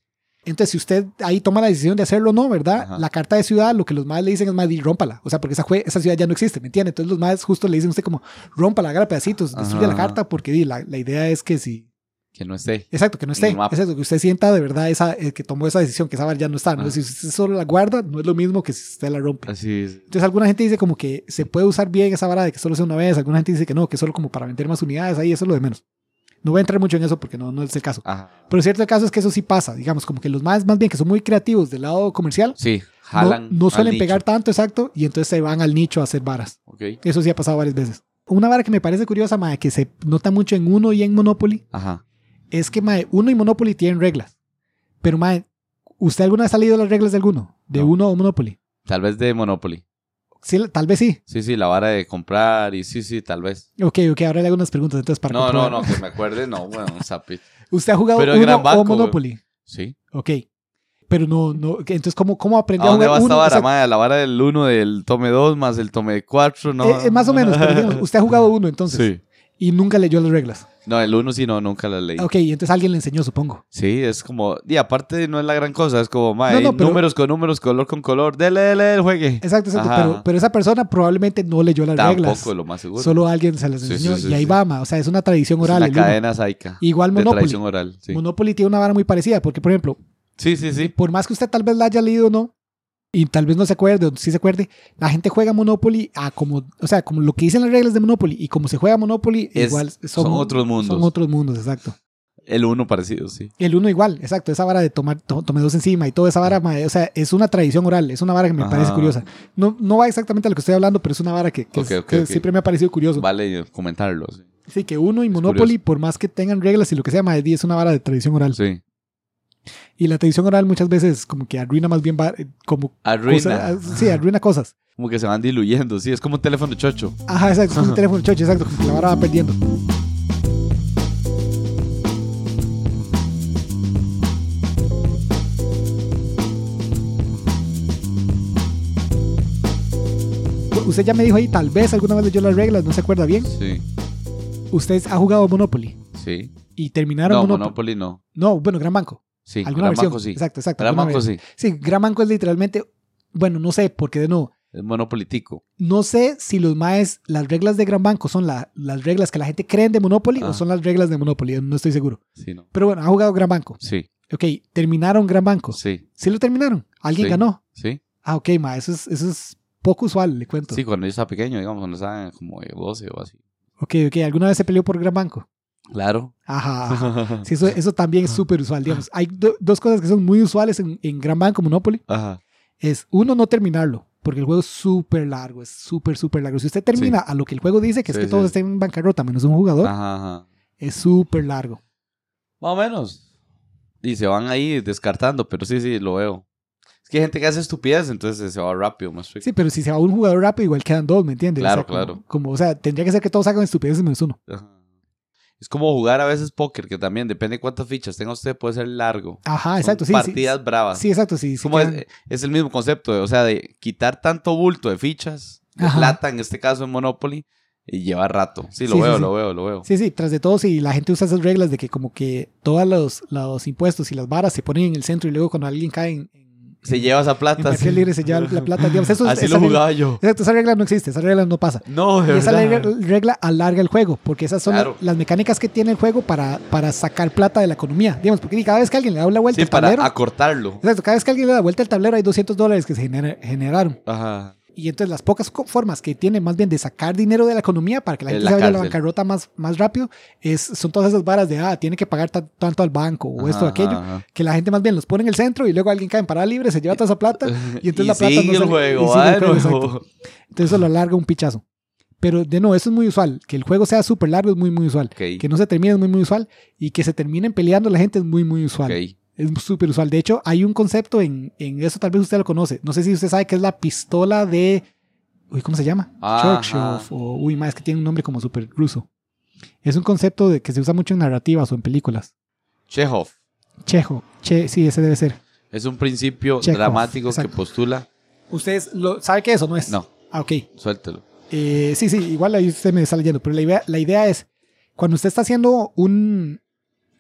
Entonces, si usted ahí toma la decisión de hacerlo o no, ¿verdad? Ajá. La carta de ciudad, lo que los más le dicen es más, rómpala. O sea, porque esa, esa ciudad ya no existe, ¿me entiende? Entonces, los más justo le dicen a usted como, rómpala, haga pedacitos, destruya la carta, porque di, la, la idea es que si. Que no esté. Exacto, que no esté. mapa. Exacto, que usted sienta de verdad esa, eh, que tomó esa decisión, que esa vara ya no está. ¿no? Si usted solo la guarda, no es lo mismo que si usted la rompe. Así es. Entonces, alguna gente dice como que se puede usar bien esa vara de que solo sea una vez. Alguna gente dice que no, que solo como para vender más unidades. Ahí eso es lo de menos. No voy a entrar mucho en eso porque no, no es el caso. Ajá. Pero cierto el caso es que eso sí pasa, digamos, como que los más, más bien que son muy creativos del lado comercial, Sí. Jalan no, suelen nicho. pegar tanto, exacto, y entonces se van al nicho a hacer varas. Ok. Eso sí ha pasado varias veces. Una vara que me parece curiosa, mae, que se nota mucho en Uno y en Monopoly, Ajá. es que mae, Uno y Monopoly tienen reglas. Pero mae, ¿usted alguna vez ha leído las reglas de alguno? ¿De No. Uno o Monopoly? Tal vez de Monopoly. Sí, tal vez sí. Sí, sí, la vara de comprar y sí, sí, tal vez. Ok, ok, ahora le hago unas preguntas entonces para No, no, comprobar. no, que me acuerde, no, bueno, un zapito. ¿Usted ha jugado Pero Uno Gran Banco, o güey. Monopoly? Sí. Ok. Pero no, no, entonces, ¿cómo, cómo ¿A aprendió a, dónde jugar va esta Uno? vara, mae? La vara del 1 del tome 2 más el tome 4, ¿no? Eh, eh, más o menos, pero digamos, usted ha jugado Uno entonces Sí. Y nunca leyó las reglas. No, el 1 sí, no, nunca la leí. Ok, entonces alguien le enseñó, supongo. Sí, es como... Y aparte no es la gran cosa, es como, mae, No, no, pero- números con números, color con color, dele, dele, el juegue. Exacto, exacto. Pero, pero esa persona probablemente no leyó las reglas. Tampoco, lo más seguro. Solo alguien se las enseñó. sí, sí, y ahí va, ma. O sea, es una tradición es oral. una el Uno. cadena saica. Igual De Monopoly. tradición oral. Monopoly tiene una vara muy parecida. Porque, por ejemplo, Sí, sí, sí. por más que usted tal vez la haya leído o no, y tal vez no se acuerde o sí se acuerde, la gente juega Monopoly a como, o sea, como lo que dicen las reglas de Monopoly y como se juega Monopoly, Es- igual son otros mundos. Son otros mundos, exacto. El 1 parecido, sí. El uno igual, exacto, esa vara de tomar, to- tome dos encima y toda esa vara, o sea, es una tradición oral, es una vara que me Ajá. parece curiosa. No, no va exactamente a lo que estoy hablando, pero es una vara que, es- siempre me ha parecido curioso. Vale comentarlo, sí. Sí, que uno y Monopoly, por más que tengan reglas y lo que sea, ma, es una vara de tradición oral. Sí. Y la tradición oral muchas veces como que arruina más bien, va- eh, como Arruina. cosas- sí, arruina cosas. Como que se van diluyendo, sí. Es como un teléfono chocho. Ajá, exacto, es como un teléfono chocho, exacto, como que la vara va perdiendo. Usted ya me dijo ahí, tal vez alguna vez leyó las reglas, no se acuerda bien. Sí. Usted ha jugado Monopoly Sí. y terminaron No, Monopoly. Monopoly no. No, bueno, Gran Banco. Sí. Alguna Gran versión. Banco sí. Exacto, exacto. Gran alguna Banco versión. sí. Sí, Gran Banco es literalmente, bueno, no sé, porque de nuevo, Es monopolitico. no sé si los maes, las reglas de Gran Banco son la- las reglas que la gente cree de Monopoly o Ah. son las reglas de Monopoly, no estoy seguro. Sí, no. Pero bueno, ha jugado Gran Banco. Sí. Ok, terminaron Gran Banco. Sí. ¿Sí lo terminaron? ¿Alguien Sí. ganó? Sí. Ah, ok, ma, eso es, eso es poco usual, le cuento. Sí, cuando yo estaba pequeño, digamos, cuando estaba como de 12 o así. Ok, ok, ¿alguna vez se peleó por Gran Banco? Claro. Ajá, ajá. Sí, eso, eso también es súper usual, digamos. Hay do- dos cosas que son muy usuales en, en Gran Banco Monopoly. Ajá. Es, uno, no terminarlo, porque el juego es súper largo, es súper, súper largo. Si usted termina a lo que el juego dice, que es Sí, que todos estén en bancarrota menos un jugador, Ajá, es súper largo. Más o menos. Y se van ahí descartando, pero sí, sí, lo veo. Es que hay gente que hace estupidez, entonces se va rápido, más. Sí, pero si se va un jugador rápido, igual quedan dos, ¿me entiendes? Claro, O sea, como- claro. Como, o sea, tendría que ser que todos hagan estupideces menos uno. Ajá. Es como jugar a veces póker, que también depende de cuántas fichas tenga usted, puede ser largo. Ajá, exacto, sí. sí, Partidas bravas. Sí, exacto, sí. Como quedan- es, es el mismo concepto, o sea, de quitar tanto bulto de fichas, de Ajá. plata en este caso en Monopoly, y lleva rato. Sí, lo Sí, veo, sí. lo veo, lo veo. Sí, sí, tras de todo, si la gente usa esas reglas de que como que todos los, los impuestos y las varas se ponen en el centro y luego cuando alguien cae en- Se lleva esa plata. Sí. Libre se lleva la plata, digamos, eso es- Así esa lo regla- jugaba yo. Exacto, esa regla no existe, esa regla no pasa. No, de Y esa regla, regla alarga el juego, porque esas son Claro. las, mecánicas que tiene el juego para, para sacar plata de la economía. Digamos, porque cada vez que alguien le da la vuelta Sí, al para tablero, acortarlo. exacto, cada vez que alguien le da vuelta al tablero hay 200 dólares que se genera- generaron. Ajá. Y entonces las pocas formas que tiene más bien de sacar dinero de la economía para que la gente la se vaya a la bancarrota más, más rápido, es, son todas esas varas de, ah, tiene que pagar ta- tanto al banco o esto o aquello, ajá. que la gente más bien los pone en el centro y luego alguien cae en parada libre, se lleva toda esa plata y entonces la plata sigue no el sale- juego, y sigue el ah, juego, no. Entonces eso lo alarga un pichazo. Pero de nuevo, eso es muy usual. Que el juego sea súper largo es muy, muy usual. Que no se termine es muy, muy usual. Y que se terminen peleando la gente es muy, muy usual. ok. Es súper usual. De hecho, hay un concepto en, en eso, tal vez usted lo conoce. No sé si usted sabe que es la pistola de. Uy, ¿cómo se llama? Churchill. O, uy, más que tiene un nombre como súper ruso. Es un concepto de que se usa mucho en narrativas o en películas. Chekhov. Chejo. Che, sí, ese debe ser. Es un principio Chekhov, dramático exacto. que postula. ¿Ustedes lo, sabe que eso no es? No, Ah, ok. suéltelo. Eh, sí, sí, igual ahí usted me está leyendo, pero la idea, la idea es, cuando usted está haciendo un,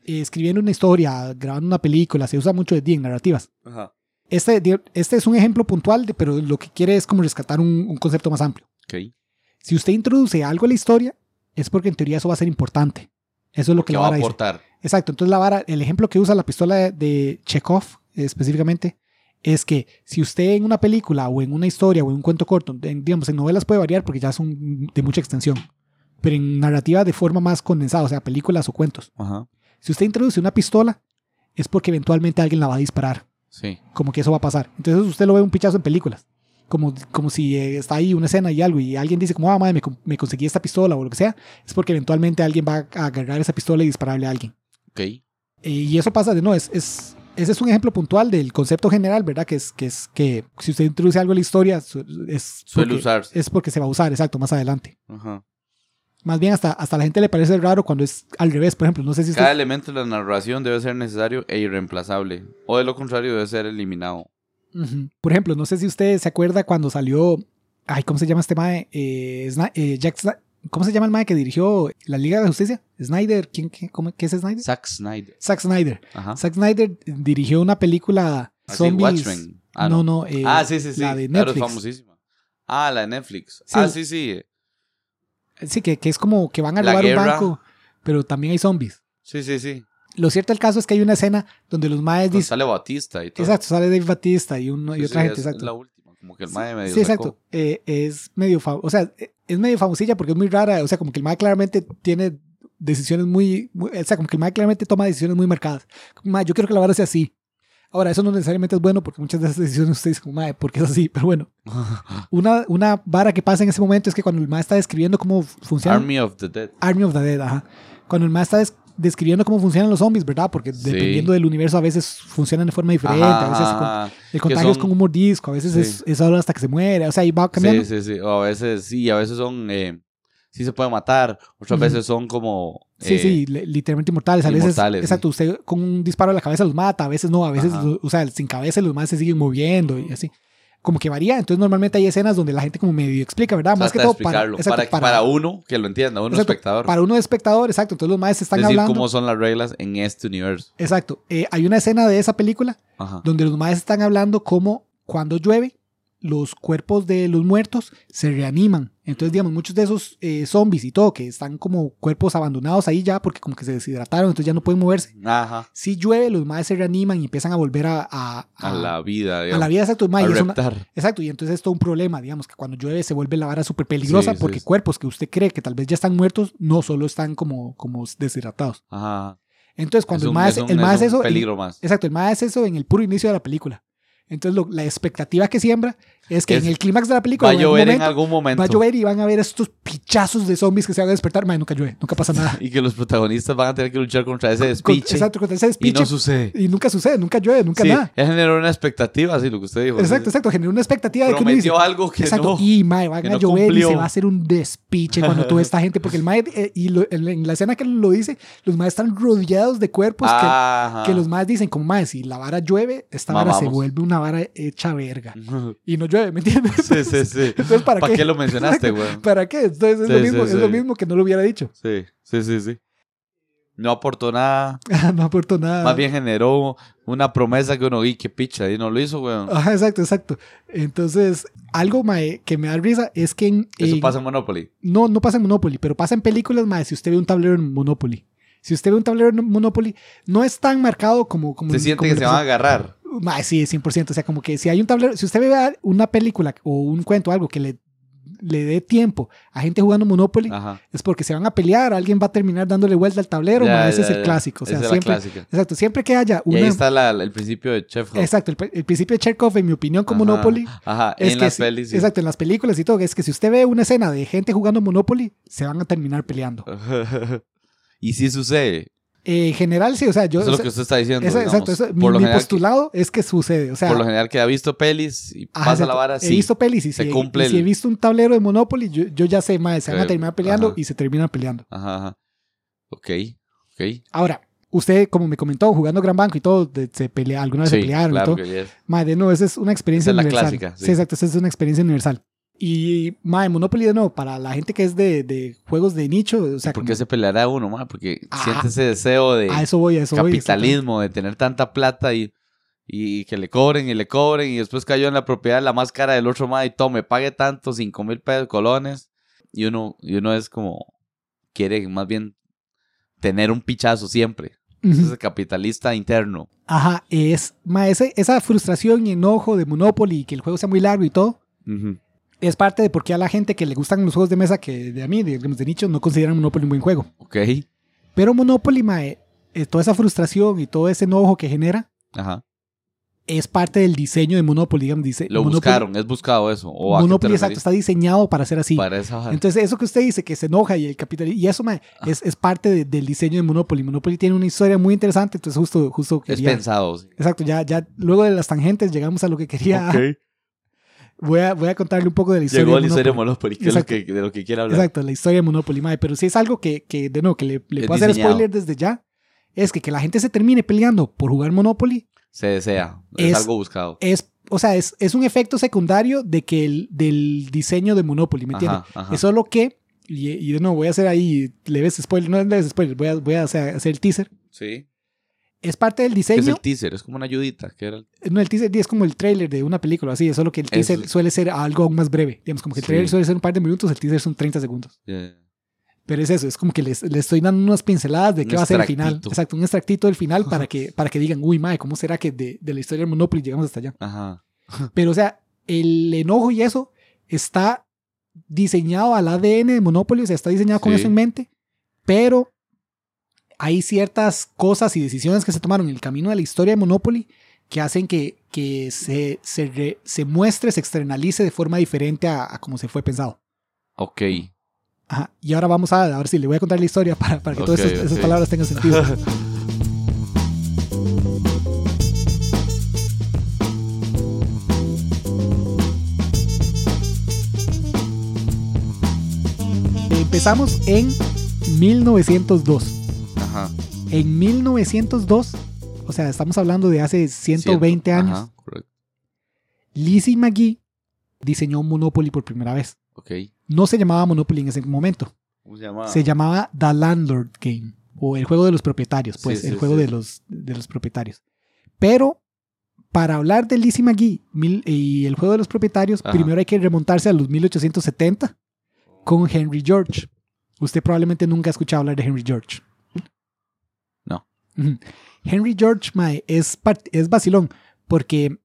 escribiendo una historia, grabando una película, se usa mucho de en narrativas. Ajá. Este, este es un ejemplo puntual, de- pero lo que quiere es como rescatar un, un concepto más amplio. Si usted introduce algo a la historia, es porque en teoría eso va a ser importante. Eso es lo que Que la va a vara dice. aportar. Exacto, entonces la vara, el ejemplo que usa la pistola de, de Chekhov eh, específicamente, es que si usted en una película o en una historia o en un cuento corto, en- digamos, en novelas puede variar porque ya son de mucha extensión, pero en narrativa de forma más condensada, o sea, películas o cuentos. Ajá. Si usted introduce una pistola, es porque eventualmente alguien la va a disparar. Sí. como que eso va a pasar. Entonces usted lo ve un pichazo en películas. Como, como si eh, está ahí una escena y algo y alguien dice como, ah, madre, me, me conseguí esta pistola o lo que sea, es porque eventualmente alguien va a agarrar esa pistola y dispararle a alguien. Ok. Eh, Y eso pasa de no, es, es, ese es un ejemplo puntual del concepto general, ¿verdad? Que es que, es que si usted introduce algo en la historia, es Suele porque, usarse. es porque se va a usar, exacto, más adelante. Ajá. Más bien hasta, hasta a la gente le parece raro cuando es al revés, por ejemplo, no sé si usted... Cada elemento de la narración debe ser necesario e irreemplazable. O de lo contrario, debe ser eliminado. Por ejemplo, no sé si usted se acuerda cuando salió. Ay, ¿cómo se llama este mae? Eh, eh, Jack Sna- ¿Cómo se llama el mae que dirigió la Liga de la Justicia? Snyder. ¿Quién, qué, cómo- qué es Snyder? Zack Snyder. Zack Snyder. Ajá. Zack Snyder dirigió una película Así, zombies. Ah, no, no. no. eh, ah, sí, sí, sí. La de Claro, Netflix. es famosísima. Ah, la de Netflix. Sí. Ah, sí, sí. Sí, que, que es como que van a La robar un banco, pero también hay zombies. Sí, sí, sí. Lo cierto del caso es que hay una escena donde los maes dicen. sale Batista y todo. Exacto, sale Dave Batista y, uno, y Sí, otra sí, gente. es, exacto. la última. Como que el mae medio Sí, sacó. exacto. Eh, es medio, o sea, eh, es medio famosilla porque es muy rara. O sea, como que el MAE claramente tiene decisiones muy, muy- o sea, como que el MAE claramente toma decisiones muy marcadas. MAE, yo quiero que la vara sea así. Ahora, eso no necesariamente es bueno porque muchas de esas decisiones usted dice como, MAE, ¿por qué es así? Pero bueno, una, una vara que pasa en ese momento es que cuando el MAE está describiendo cómo funciona Army of the Dead. Army of the Dead, ajá. Cuando el MAE está des- describiendo cómo funcionan los zombies, ¿verdad? Porque Sí. dependiendo del universo a veces funcionan de forma diferente, Ajá, a veces ajá, con- ajá. el contagio es con un mordisco, a veces Sí. es, es solo hasta que se muere, o sea, ahí va cambiando. Sí, sí, sí. O a veces sí, a veces son. Eh, sí se puede matar. Otras veces son como. Sí, eh, sí, li- literalmente inmortales. A veces, inmortales, sí. exacto, usted con un disparo a la cabeza los mata, a veces no, a veces, o sea, sin cabeza los más se siguen moviendo y así. Como que varía. Entonces, normalmente hay escenas donde la gente como medio explica, ¿verdad? Más que todo para, exacto, para, para uno que lo entienda, uno exacto, espectador. para uno de espectador, exacto. Entonces, los más están decir hablando. cómo son las reglas en este universo. Exacto. Eh, hay una escena de esa película Ajá. donde los maes están hablando como cuando llueve, los cuerpos de los muertos se reaniman. Entonces, digamos, muchos de esos eh, zombies y todo, que están como cuerpos abandonados ahí ya porque como que se deshidrataron, entonces ya no pueden moverse. Ajá. Si llueve, los maes se reaniman y empiezan a volver a, a, A a- la vida, a digamos. la vida, exacto. mae, a y es una- exacto, y entonces es todo un problema, digamos, que cuando llueve se vuelve la vara súper peligrosa Sí, porque sí. cuerpos que usted cree que tal vez ya están muertos, no solo están como, como deshidratados. Ajá. Entonces, cuando Es el un- mae es un- el es un eso, peligro más. Exacto, el mae hace eso en el puro inicio de la película. Entonces, lo- la expectativa que siembra es que Es- en el clímax de la película, Va a en algún llover en momento, algún momento. va a llover y van a ver estos pichazos de zombies que se van a despertar. Mae, nunca llueve, nunca pasa nada. Y que los protagonistas van a tener que luchar contra ese Con- despiche. exacto, contra ese y despiche. no sucede. Y nunca sucede, nunca llueve, nunca Sí, nada. él generó una expectativa, así lo que usted dijo. Exacto, exacto. Generó una expectativa de que. Prometió algo que Exacto, no. y mae, van a no llover cumplió. y se va a hacer un despiche cuando toda esta gente, porque el mae, eh, y lo- en, la escena que lo dice, los maes están rodeados de cuerpos que, que los maes dicen, como mae, si la vara llueve, esta vara se vuelve una vara hecha verga. Y no llueve, ¿me entiendes? Sí, sí, sí. Entonces, ¿para, ¿Para qué? qué lo mencionaste, güey? ¿Para qué? Entonces es, Sí, lo sí, mismo, es sí. lo mismo que no lo hubiera dicho. Sí, sí, sí, sí. No aportó nada. no aportó nada. Más bien generó una promesa que uno, y qué picha, y no lo hizo, güey. Ajá, exacto, exacto. Entonces, algo mae, que me da risa es que en, Eso en- pasa en Monopoly. no, no pasa en Monopoly, pero pasa en películas, mae, si usted ve un tablero en Monopoly. Si usted ve un tablero en Monopoly, no es tan marcado como... como Se siente como que se van a agarrar. Mae, sí, 100%. O sea, como que si hay un tablero, si usted ve una película o un cuento, algo que le, le dé tiempo a gente jugando Monopoly, Ajá. es porque se van a pelear, alguien va a terminar dándole vuelta al tablero, Ya, mae, ese ya, es el ya. clásico. O sea, Esa es la siempre, exacto, siempre que haya Y una... ahí está la- el principio de Chef Exacto, el, el principio de Chekhov, en mi opinión, con Ajá. Monopoly, Ajá, es en que las si- pelis. sí. exacto, en las películas y todo, es que si usted ve una escena de gente jugando Monopoly, se van a terminar peleando. y sí sucede. Eh, en general, sí, o sea, yo... Eso es o lo que usted está diciendo. esa- exacto, eso- por, mi que- postulado es que sucede, o sea... por lo general que ha visto pelis y ajá, pasa la vara, He sí. visto pelis y, se si, he- cumple y si he visto un tablero de Monopoly, yo, yo ya sé, más se van a terminar peleando ajá. y se terminan peleando. Ajá, ajá. Ok, ok. Ahora, usted, como me comentó, jugando Gran Banco y todo, de- se pelea, alguna vez se pelearon y todo. que yes. Madre, no, esa es una experiencia Esa es la universal. clásica, sí. sí. exacto, esa es una experiencia universal. Y, madre, Monopoly, de nuevo, para la gente que es de, de juegos de nicho, o sea, ¿Por como- qué se peleará uno, ma? Porque Ah. siente ese deseo de a eso voy, a eso voy. capitalismo, de tener tanta plata y, y que le cobren y le cobren y después cayó en la propiedad la más cara del otro ma y tome, pague tanto, cinco mil pesos colones y uno, y uno es como, quiere más bien tener un pichazo siempre. Ese es el capitalista interno. Ajá, es, ma, ese- esa frustración y enojo de Monopoly y que el juego sea muy largo y todo, Ujú. Es parte de por qué a la gente que le gustan los juegos de mesa, que de a mí, digamos, de nicho, no consideran Monopoly un buen juego. Ok. Pero Monopoly, mae, eh, toda esa frustración y todo ese enojo que genera, Ajá. es parte del diseño de Monopoly. Digamos, dice, Lo Monopoly- buscaron, es buscado eso. ¿O Monopoly, exacto, está diseñado para ser así. Para esa. Entonces, eso que usted dice, que se enoja y el capital, y eso mae, Ah. es, es parte de- del diseño de Monopoly. Monopoly tiene una historia muy interesante, entonces justo, justo es pensado. sí. Exacto, ya, ya luego de las tangentes llegamos a lo que quería. Voy, a, voy a contarle un poco de la historia. Llegó de la historia de Monopoly. Que es lo que, de lo que quiere hablar. Exacto, la historia de Monopoly, mae, pero sí es algo que, que de nuevo, que le, le puedo hacer diseñado. spoiler desde ya. Es que que la gente se termine peleando por jugar Monopoly Se desea. Es, Es- algo buscado. es, o sea, es, es un efecto secundario de que el, del diseño de Monopoly, ¿me entiendes? Ajá, ajá. Es solo que, y, y de nuevo voy a hacer ahí, leves spoiler, no es leves spoiler, voy a, voy a hacer, hacer el teaser. Sí. Es parte del ¿Qué es diseño. el teaser? Es como una ayudita. que era el- No, el teaser es como el trailer de una película, así, es solo que el teaser Eso. suele ser algo aún más breve. Digamos, como que el Sí. trailer suele ser un par de minutos, el teaser son 30 segundos. ya- Pero es eso, es como que les, les estoy dando unas pinceladas de Un qué va a ser el final. Exacto, un extractito del final para que, para que digan, uy, madre, ¿cómo será que de, de la historia del Monopoly llegamos hasta allá? Ajá. Pero, o sea, el enojo y eso está diseñado al ADN de Monopoly, o sea, está diseñado con Sí. eso en mente, pero hay ciertas cosas y decisiones que se tomaron en el camino de la historia de Monopoly que hacen que, que se, se, re- se muestre, se externalice de forma diferente a, a como se fue pensado. Ok. Ajá. Y ahora vamos a, ahora sí, le voy a contar la historia para, para que todas esas, palabras tengan sentido. Empezamos en 1902. Ajá. En 1902, o sea, estamos hablando de hace 120 Ciento- años, Ajá. Lizzie McGee diseñó Monopoly por primera vez. No se llamaba Monopoly en ese momento. ¿Cómo se llama? se llamaba The Landlord Game o el juego de los propietarios, pues Sí, el sí, juego sí. de los de los propietarios. Pero para hablar de Lizzie McGee mil- y el juego de los propietarios, Ajá. primero hay que remontarse a los 1870 con Henry George. Usted probablemente nunca ha escuchado hablar de Henry George. Henry George mae, es, es vacilón porque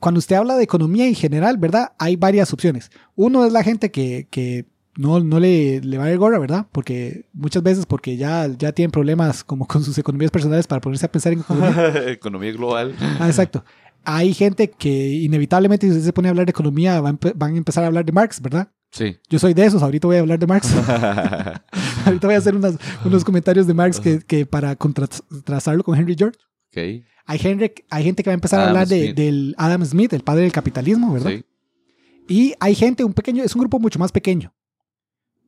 cuando usted habla de economía en general, ¿verdad? Hay varias opciones. Uno es la gente que, que no, no le, le va a gorra, ¿verdad? Porque muchas veces porque ya, ya tienen problemas como con sus economías personales para ponerse a pensar en economía. Economía global. Ah, exacto. Hay gente que inevitablemente si usted se pone a hablar de economía va a empe- van a empezar a hablar de Marx, ¿verdad? Sí. Yo soy de esos, ahorita voy a hablar de Marx. ahorita voy a hacer unas- unos comentarios de Marx que, que para contrastarlo con Henry George. ok. Hay, Henry, hay gente que va a empezar a hablar de, del Adam Smith, el padre del capitalismo, ¿verdad? Sí. Y hay gente, un pequeño, es un grupo mucho más pequeño.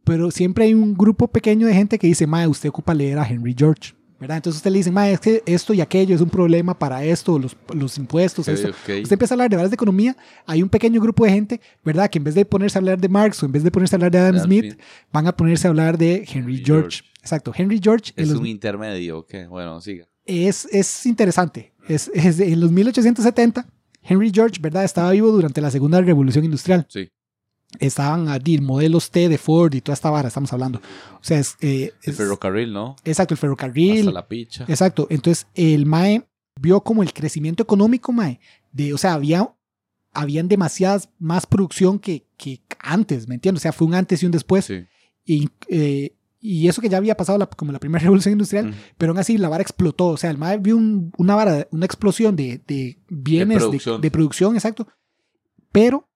Pero siempre hay un grupo pequeño de gente que dice, Mae, usted ocupa leer a Henry George. ¿Verdad? Entonces usted le dice, Mae, es que esto y aquello es un problema para esto, los, los impuestos, Ok, esto. ok. Usted empieza a hablar de varas de economía, hay un pequeño grupo de gente, ¿verdad? Que en vez de ponerse a hablar de Marx o en vez de ponerse a hablar de Adam Adam Smith, Smith. van a ponerse a hablar de Henry Henry George. George. Exacto, Henry George Es los- un intermedio, ok. Bueno, siga. es, es interesante. Es, es en los 1870, Henry George, ¿verdad? Estaba vivo durante la segunda revolución industrial. Sí. Estaban allí modelos T de Ford y toda esta vara, estamos hablando. O sea, es, eh, El ferrocarril, ¿no? exacto, el ferrocarril. Hasta la picha. Exacto. Entonces, el MAE vio como el crecimiento económico, MAE, de, o sea, había, habían demasiadas más producción que, que antes, ¿me entiendes? O sea, fue un antes y un después. Sí. Y, eh, y eso que ya había pasado la- como la primera revolución industrial, pero aún así la vara explotó. O sea, el MAE vio un- una vara, una explosión de, de bienes, de producción. de producción, exacto. Pero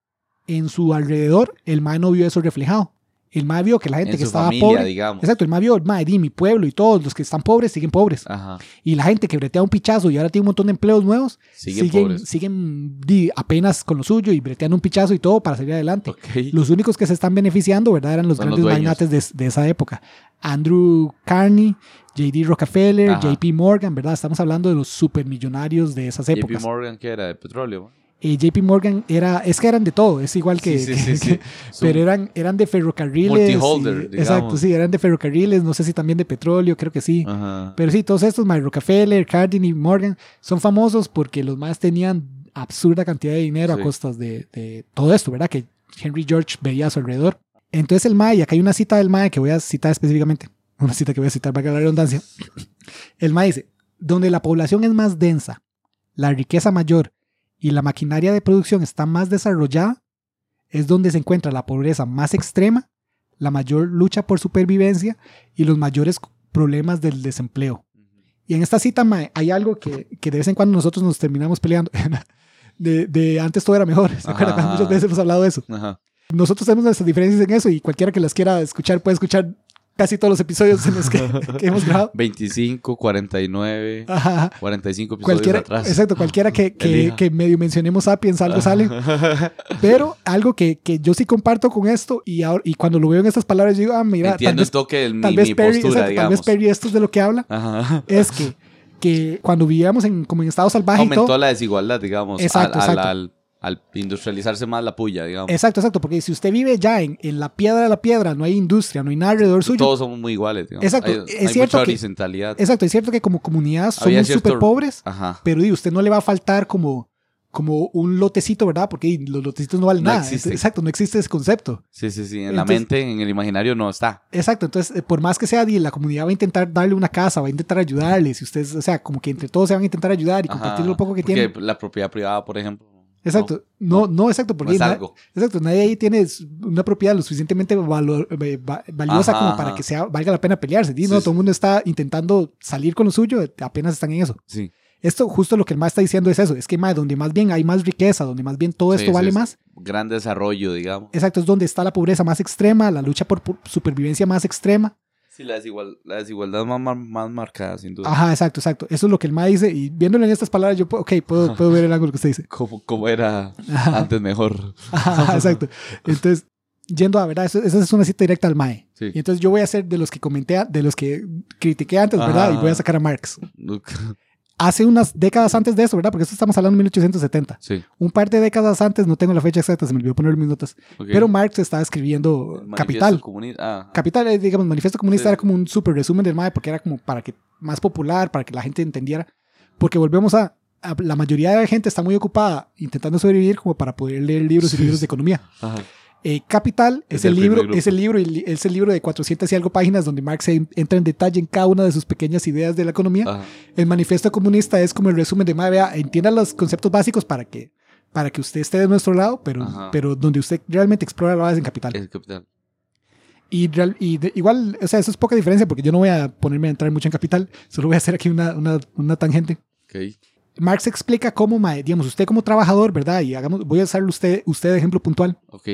en su alrededor, el MAE no vio eso reflejado. El MAE vio que la gente En que estaba familia, pobre. digamos. Exacto, el MAE vio, el MAE, di, mi pueblo y todos los que están pobres siguen pobres. Ajá. Y la gente que bretea un pichazo y ahora tiene un montón de empleos nuevos, Siguen, siguen, pobres. siguen di, apenas con lo suyo y breteando un pichazo y todo para salir adelante. Ok. Los únicos que se están beneficiando, ¿verdad? Eran los Son los grandes dueños. magnates de, de esa época. Andrew Carney, JD Rockefeller, Ajá. JP Morgan, ¿verdad? Estamos hablando de los supermillonarios de esas JP épocas. Morgan, que era de petróleo. Eh, JP Morgan era, es que eran de todo, es igual que, sí, sí, sí, sí. que- pero eran, eran de ferrocarriles. Y- exacto, sí, eran de ferrocarriles, no sé si también de petróleo, creo que sí. Ajá. Pero sí, todos estos, Mike Rockefeller, Cardin y Morgan, son famosos porque los más tenían absurda cantidad de dinero a costas de, de todo esto, ¿verdad? Que Henry George veía a su alrededor. Entonces el MAE, y acá hay una cita del MAE que voy a citar específicamente, una cita que voy a citar para que la redundancia. El MAE dice, donde la población es más densa, la riqueza mayor y la maquinaria de producción está más desarrollada, es donde se encuentra la pobreza más extrema, la mayor lucha por supervivencia y los mayores problemas del desempleo. Y en esta cita, mae, hay algo que, que de vez en cuando nosotros nos terminamos peleando. De, de antes todo era mejor. ¿Se acuerdan? Muchas veces hemos hablado de eso. Ajá. Nosotros tenemos nuestras diferencias en eso y cualquiera que las quiera escuchar puede escuchar casi todos los episodios en los que, que hemos grabado. 25, 49, Ajá. 45 episodios Cualquiera, atrás. exacto, cualquiera que, que, que medio mencionemos Sapiens, algo sale. Pero algo que, que yo sí comparto con esto y, ahora, y cuando lo veo en estas palabras, yo digo, ah, mira, tal Entiendo vez, el toque de mi, tal vez mi Perry, postura, exacto, tal digamos. vez Perry esto es de lo que habla, Ajá. es que, que cuando vivíamos en, como en estado salvaje y Aumentó todo, la desigualdad, digamos, Exacto, al, al- exacto. al- al industrializarse más la puya, digamos. Exacto, exacto, porque si usted vive ya en, en la piedra de la piedra, no hay industria, no hay nada alrededor suyo. Todos somos muy iguales, digamos. Exacto, Hay, es hay cierto mucha que- horizontalidad. Exacto, es cierto que como comunidad somos súper pobres, Ajá. pero di, usted no le va a faltar como, como un lotecito, ¿verdad? Porque los lotecitos no valen No nada. existe. Exacto, no existe ese concepto. Sí, sí, sí. En la mente, en el imaginario no está. Exacto, entonces eh, por más que sea, la comunidad va a intentar darle una casa, va a intentar ayudarle, si ustedes, o sea, como que entre todos se van a intentar ayudar y Ajá. compartir lo poco que tienen. la propiedad privada, por ejemplo. Exacto, no, no, exacto, porque no na- exacto, nadie ahí tiene una propiedad lo suficientemente valor- eh, va- valiosa Ajá, como para ajá. que sea, valga la pena pelearse. Sí, no, sí. todo el mundo está intentando salir con lo suyo, apenas están en eso. Sí. Esto, justo lo que el más está diciendo es eso, es que más donde más bien hay más riqueza, donde más bien todo Sí, esto vale más, Gran desarrollo, digamos. exacto, es donde está la pobreza más extrema, la lucha por, por supervivencia más extrema. Sí, la, desigual- la desigualdad más, mar- más marcada, sin duda. Ajá, exacto, exacto. Eso es lo que el MA dice y viéndolo en estas palabras, yo, puedo- ok, puedo, puedo ver el ángulo que usted dice. Como, como era Ajá, antes mejor. ajá, exacto. Entonces, yendo a, ¿verdad? Esa es una cita directa al MAE. Sí. Y entonces yo voy a ser de los que comenté, a- de los que critiqué antes, ¿verdad? Ajá. Y voy a sacar a Marx. Hace unas décadas antes de eso, ¿verdad? Porque esto estamos hablando de 1870. Sí. Un par de décadas antes, no tengo la fecha exacta, se me olvidó poner mis notas. ok. Pero Marx estaba escribiendo manifiesto Capital. comunista- ah, Capital, eh, digamos, Manifiesto Comunista Sí. era como un súper resumen del MAE porque era como para que más popular, para que la gente entendiera. Porque volvemos a, a- la mayoría de la gente está muy ocupada intentando sobrevivir como para poder leer libros y Sí. libros de economía. ajá. Eh, Capital es, Es el libro, es el libro, es el libro de 400 y algo páginas donde Marx entra en detalle en cada una de sus pequeñas ideas de la economía. Ajá. El manifiesto comunista es como el resumen de, "Mae, vea, entienda los conceptos básicos para que, para que usted esté de nuestro lado, pero, Ajá. pero donde usted realmente explora lo hace en Capital. Es capital. Y, real- y de- igual, o sea, eso es poca diferencia porque yo no voy a ponerme a entrar mucho en Capital, solo voy a hacer aquí una, una, una tangente. Ok. Marx explica cómo, digamos, usted como trabajador, ¿verdad? Y hagamos, voy a usarlo usted, usted de ejemplo puntual. Ok.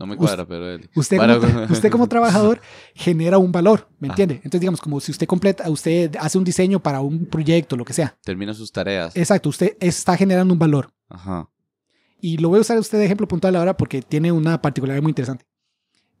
No me cuadra, pero él. Usted, Para- como, usted como trabajador genera un valor, ¿me entiende? Entonces, digamos, como si usted completa, usted hace un diseño para un proyecto, lo que sea. Termina sus tareas. Exacto, usted está generando un valor. Ajá. Y lo voy a usar a usted de ejemplo puntual ahora porque tiene una particularidad muy interesante.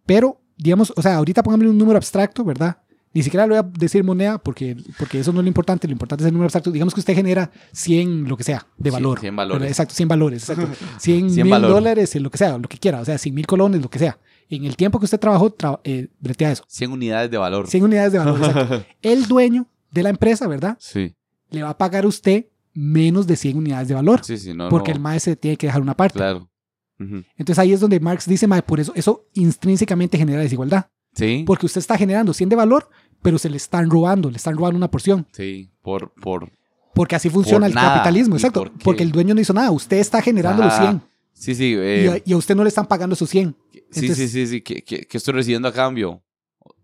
Pero, digamos, o sea, ahorita póngame un número abstracto, ¿verdad? Ni siquiera le voy a decir moneda porque, porque eso no es lo importante. Lo importante es el número abstracto. Digamos que usted genera 100, lo que sea, de valor. 100 valores. Exacto, 100 valores. Exacto. 100 100 mil valor. dólares, lo que sea, lo que quiera. O sea, 100 mil colones, lo que sea. En el tiempo que usted trabajó, tra- eh, bretea eso. 100 unidades de valor. 100 unidades de valor. exacto. El dueño de la empresa, ¿verdad? Sí. Le va a pagar a usted menos de 100 unidades de valor. Sí, sí, no. porque no. el maestro tiene que dejar una parte. Claro. Entonces ahí es donde Marx dice, "Mae, por eso, eso intrínsecamente genera desigualdad. Sí. Porque usted está generando 100 de valor, pero se le están robando, le están robando una porción. Sí. Por, por. Porque así funciona el nada. capitalismo, ¿Y exacto. por? Porque el dueño no hizo nada, usted está generando los Ajá. 100 Sí, sí. y, eh, a, y a usted no le están pagando esos 100. sí, sí, sí, sí. ¿Qué, qué, qué estoy recibiendo a cambio?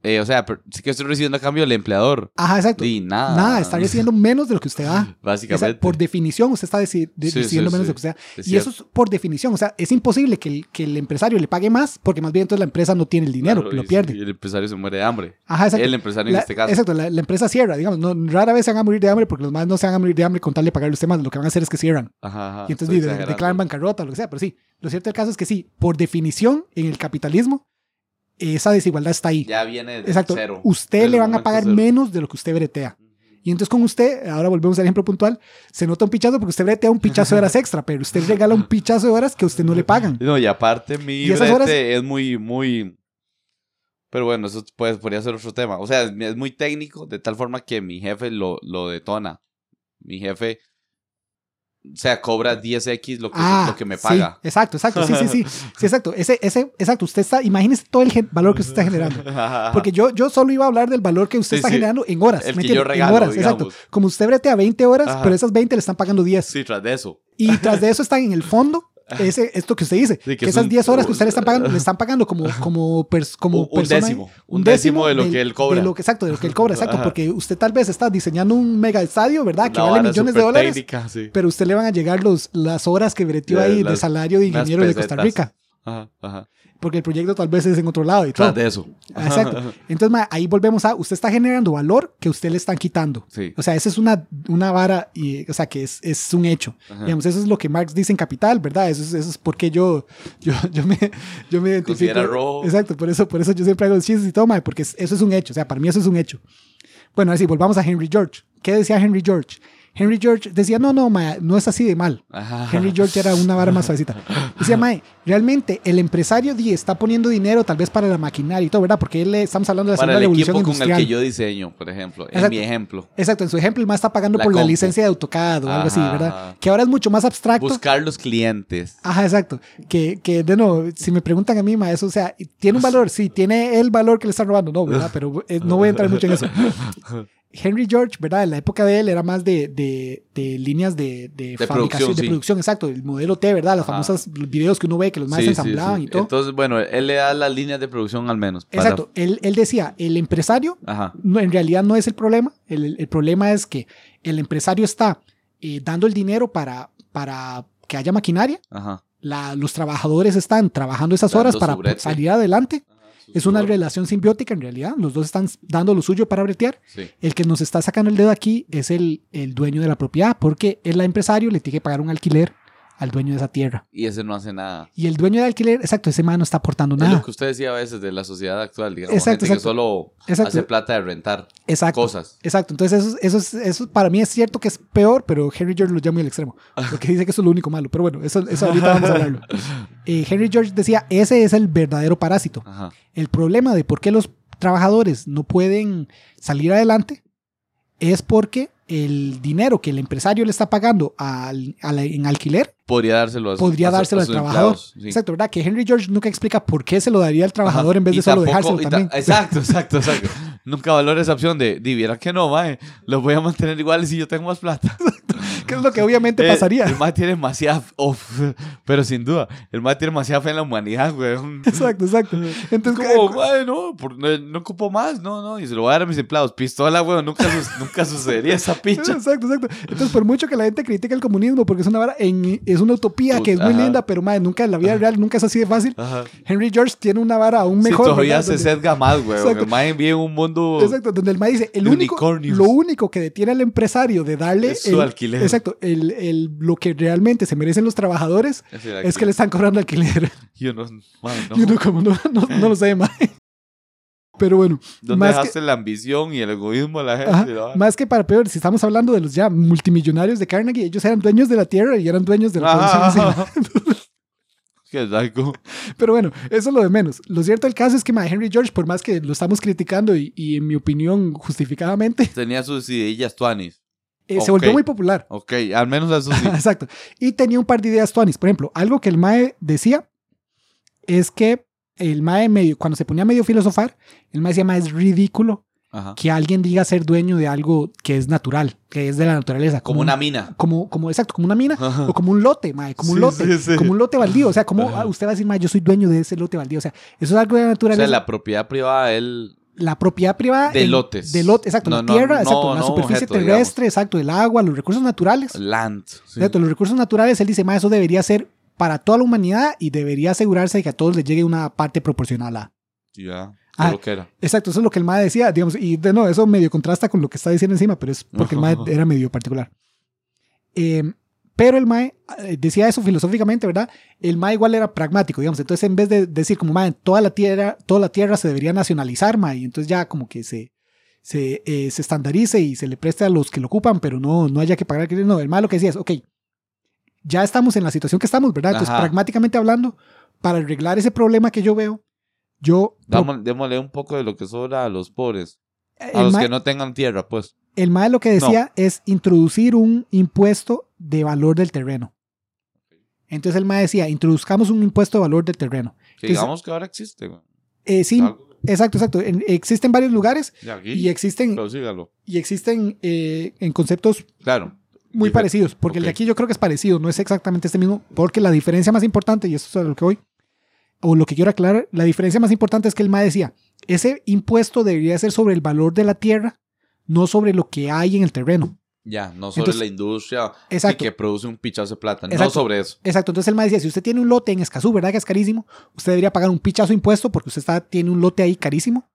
Eh, o sea, sí que estoy recibiendo a cambio el empleador. Ajá, exacto. Y nada. Nada, está recibiendo menos de lo que usted da. Básicamente. por definición, usted está Sí, recibiendo sí, menos sí. de lo que usted da. Es Y cierto. eso es por definición. O sea, es imposible que el, que el empresario le pague más porque más bien entonces la empresa no tiene el dinero, Claro, lo y- pierde. Y el empresario se muere de hambre. Ajá, exacto. El empresario en este caso. Exacto, la, la empresa cierra, digamos, no, rara vez se van a morir de hambre porque los más no se van a morir de hambre con tal de pagarle usted más, lo que van a hacer es que cierran. Ajá, ajá. y entonces declaran bancarrota lo que sea, pero sí, lo cierto del caso es que sí, por definición, en el capitalismo, esa desigualdad está ahí. Ya viene de Exacto, cero. usted Desde le van a pagar cero. menos de lo que usted bretea. Y entonces con usted, ahora volvemos al ejemplo puntual, se nota un pichazo porque usted bretea un pichazo de horas extra, pero usted regala un pichazo de horas que a usted no le pagan. No, y aparte mi Y esas brete horas- es muy, muy... Pero bueno, eso pues, podría ser otro tema. O sea, es muy técnico, de tal forma que mi jefe lo, lo detona. Mi jefe, o sea, cobra 10x lo que, lo que me Ah, sí, paga. exacto, exacto, sí, sí, sí, sí, exacto. Ese, ese, exacto, usted está, imagínese todo el valor que usted está generando. Porque yo, yo solo iba a hablar del valor que usted Sí, está sí. generando en horas. El ¿me que yo regalo, en horas, digamos. exacto. Como usted bretea 20 horas, Ajá. pero esas 20 le están pagando 10. Sí, tras de eso. Y tras de eso están en el fondo, ese, esto que usted dice, Sí, que que, es esas un- 10 horas que usted le están pagando, le están pagando como, como, pers- como Un- persona- décimo, un décimo de lo que él cobra. de lo que- exacto, de lo que él cobra, exacto, Ajá. porque usted tal vez está diseñando un mega estadio, ¿verdad? Que Una vale millones de dólares, técnica, sí. pero usted le van a llegar los, las horas que Ya, ahí de salario de ingeniero de Costa. Rica, Ajá, ajá. Porque el proyecto tal vez es en otro lado y todo. De eso. Exacto. Entonces, ma, ahí volvemos a, usted está generando valor que usted le están quitando. Sí. O sea, esa es una, una vara, y, o sea, que es, es un hecho. Ajá. Digamos, eso es lo que Marx dice en Capital, ¿verdad? Eso es, eso es porque yo, yo, yo, me, yo me identifico. Robo. Exacto, por eso, por eso yo siempre hago los chistes y todo, ma, porque es- eso es un hecho. O sea, para mí eso es un hecho. Bueno, así, volvamos a Henry George. ¿Qué decía Henry George? Henry George decía, no, no, ma, no es así de mal. Ajá. Henry George era una vara más suavecita. Decía, Mae, realmente el empresario di, está poniendo dinero tal vez para la maquinaria y todo, ¿verdad? Porque él, le- estamos hablando de la Para segunda el revolución equipo con industrial. el que yo diseño, por ejemplo. En Exacto. mi ejemplo. Exacto, en su ejemplo, el más está pagando La por la compu. licencia de AutoCAD o algo así, Ajá, ¿verdad? ajá. Que ahora es mucho más abstracto. Buscar los clientes. Ajá, exacto. Que, que, de nuevo, si me preguntan a mí, ma, eso, o sea, ¿tiene un valor? Sí, tiene el valor que le están robando, no, ¿verdad? Pero eh, no voy a entrar mucho en eso. Henry George, ¿verdad? En la época de él era más de, de, de líneas de, de, fabricación, producción, de sí. producción, exacto. El modelo T, ¿verdad? Las Ajá. famosas videos que uno ve que los más Sí, ensamblaban sí. y todo. Entonces, bueno, él le da las líneas de producción al menos. para- Exacto. Él, él decía, el empresario Ajá. no, en realidad no es el problema. El, el- el problema es que el empresario está eh, dando el dinero para, para que haya maquinaria. Ajá. La- los trabajadores están trabajando esas horas para salir adelante. Es una relación simbiótica en realidad. Los dos están dando lo suyo para bretear. Sí. El que nos está sacando el dedo aquí es el, el dueño de la propiedad, porque el empresario le tiene que pagar un alquiler al dueño de esa tierra. Y ese no hace nada. Y el dueño del alquiler, exacto, ese man no está aportando Es nada. lo que usted decía a veces de la sociedad actual, digamos. Exacto, gente que exacto. solo Exacto. hace plata de rentar Exacto. cosas. Exacto, entonces eso, eso, es- eso para mí es cierto que es peor, pero Henry George lo llama al extremo, porque dice que eso es lo único malo, pero bueno, eso, eso ahorita vamos a hablarlo. Eh, Henry George decía, ese es el verdadero parásito. Ajá. El problema de por qué los trabajadores no pueden salir adelante es porque el dinero que el empresario le está pagando al, al- en alquiler Podría dárselo a podría a dárselo a al trabajador. sí. Exacto, ¿verdad? Que Henry George nunca explica por qué se lo daría al trabajador Ajá. en vez de Y solo tampoco- dejárselo también. Exacto, exacto, exacto. Nunca valora esa opción de, di, viera que no, mae, los voy a mantener iguales si yo tengo más plata. ¿Qué es lo que obviamente Eh, pasaría? El mae tiene demasiada, uf, pero sin duda, el mae tiene demasiada fe en la humanidad, güey. Exacto, exacto. Entonces, como, mae, no, por- no, no ocupo más, no, no, y se lo voy a dar a mis empleados. Pistola, güey, nunca, nunca sucedería esa picha. Exacto, exacto. Entonces, por mucho que la gente critique el comunismo, porque es una vara en- es una utopía que es muy linda, pero madre, nunca en la vida real nunca es así de fácil. Ajá. Henry George tiene una vara aún Sí, mejor. todavía ¿verdad? se sesga más, güey. El mae vive en un mundo Exacto, donde el MAE dice, el único, lo único que detiene al empresario de darle Es su el- alquiler. Exacto, el, el- lo que realmente se merecen los trabajadores Es, es que le están cobrando alquiler. Yo no, mae, no. Y uno como no, no, no lo sabe más. Pero bueno, ¿Dónde más que- dejaste la ambición y el egoísmo de la gente? Ajá, ¿no? Más que para peor, si estamos hablando de los ya multimillonarios de Carnegie, ellos eran dueños de la tierra y eran dueños de la producción. Ajá. encima. Qué psycho. Pero bueno, eso es lo de menos. Lo cierto del caso es que ma, Henry George, por más que lo estamos criticando y, y en mi opinión justificadamente, Tenía sus ideillas tuanis. Eh, se Ok. volvió muy popular. Ok, al menos eso sí. Exacto. Y tenía un par de ideas tuanis. Por ejemplo, algo que el Mae decía es que el Mae medio, cuando se ponía medio filosofar, el Mae decía, Mae, es ridículo Ajá. que alguien diga ser dueño de algo que es natural, que es de la naturaleza. Como un- una mina. como, como, exacto, como una mina Ajá. o como un lote, mae, como un Sí, lote, sí, sí. como un lote baldío. O sea, como ah, usted va a decir, mae, yo soy dueño de ese lote baldío. O sea, eso es algo de la O naturaleza. sea, la, propiedad privada, él. Propiedad privada. De lotes. De lote, exacto. No, la tierra, no, exacto. la superficie objeto, terrestre, exacto. El agua, los recursos naturales. Land. sí. Exacto, los recursos naturales, él dice, mae, eso debería ser para toda la humanidad y debería asegurarse de que a todos les llegue una parte proporcional a. Ya. Ah. lo que era. Exacto, eso es lo que el MAE decía, digamos, y de no, eso medio contrasta con lo que está diciendo encima, pero es porque el MAE era medio particular. Eh, pero el MAE eh, decía eso filosóficamente, ¿verdad? El MAE igual era pragmático, digamos, entonces en vez de decir como MAE, toda la tierra, toda la tierra se debería nacionalizar, MAE, y entonces ya como que se, se, eh, se estandarice y se le preste a los que lo ocupan, pero no, no haya que pagar. No, el MAE lo que decía es, ok, ya estamos en la situación que estamos, ¿verdad? Entonces, Ajá. pragmáticamente hablando, para arreglar ese problema que yo veo, yo... Damos- démosle un poco de lo que sobra a los pobres. A el los mae- que no tengan tierra, pues. El MAE lo que decía es introducir un impuesto de valor del terreno. Entonces el MAE decía, introduzcamos un impuesto de valor del terreno. Que Entonces- digamos que ahora existe. Eh, sí, exacto, exacto. En- existen varios lugares aquí. y existen, y existen eh, en conceptos Claro. muy parecidos, porque el de aquí yo creo que es parecido, no es exactamente este mismo, porque la diferencia más importante, y esto es lo que voy, o lo que quiero aclarar, la diferencia más importante es que el MAE decía, ese impuesto debería ser sobre el valor de la tierra, no sobre lo que hay en el terreno. Ya, no sobre Entonces- la industria Exacto. y que produce un pichazo de plata. No sobre eso. Exacto, entonces el MAE decía, si usted tiene un lote en Escazú, ¿verdad que es carísimo? Usted debería pagar un pichazo de impuesto porque usted está, tiene un lote ahí carísimo.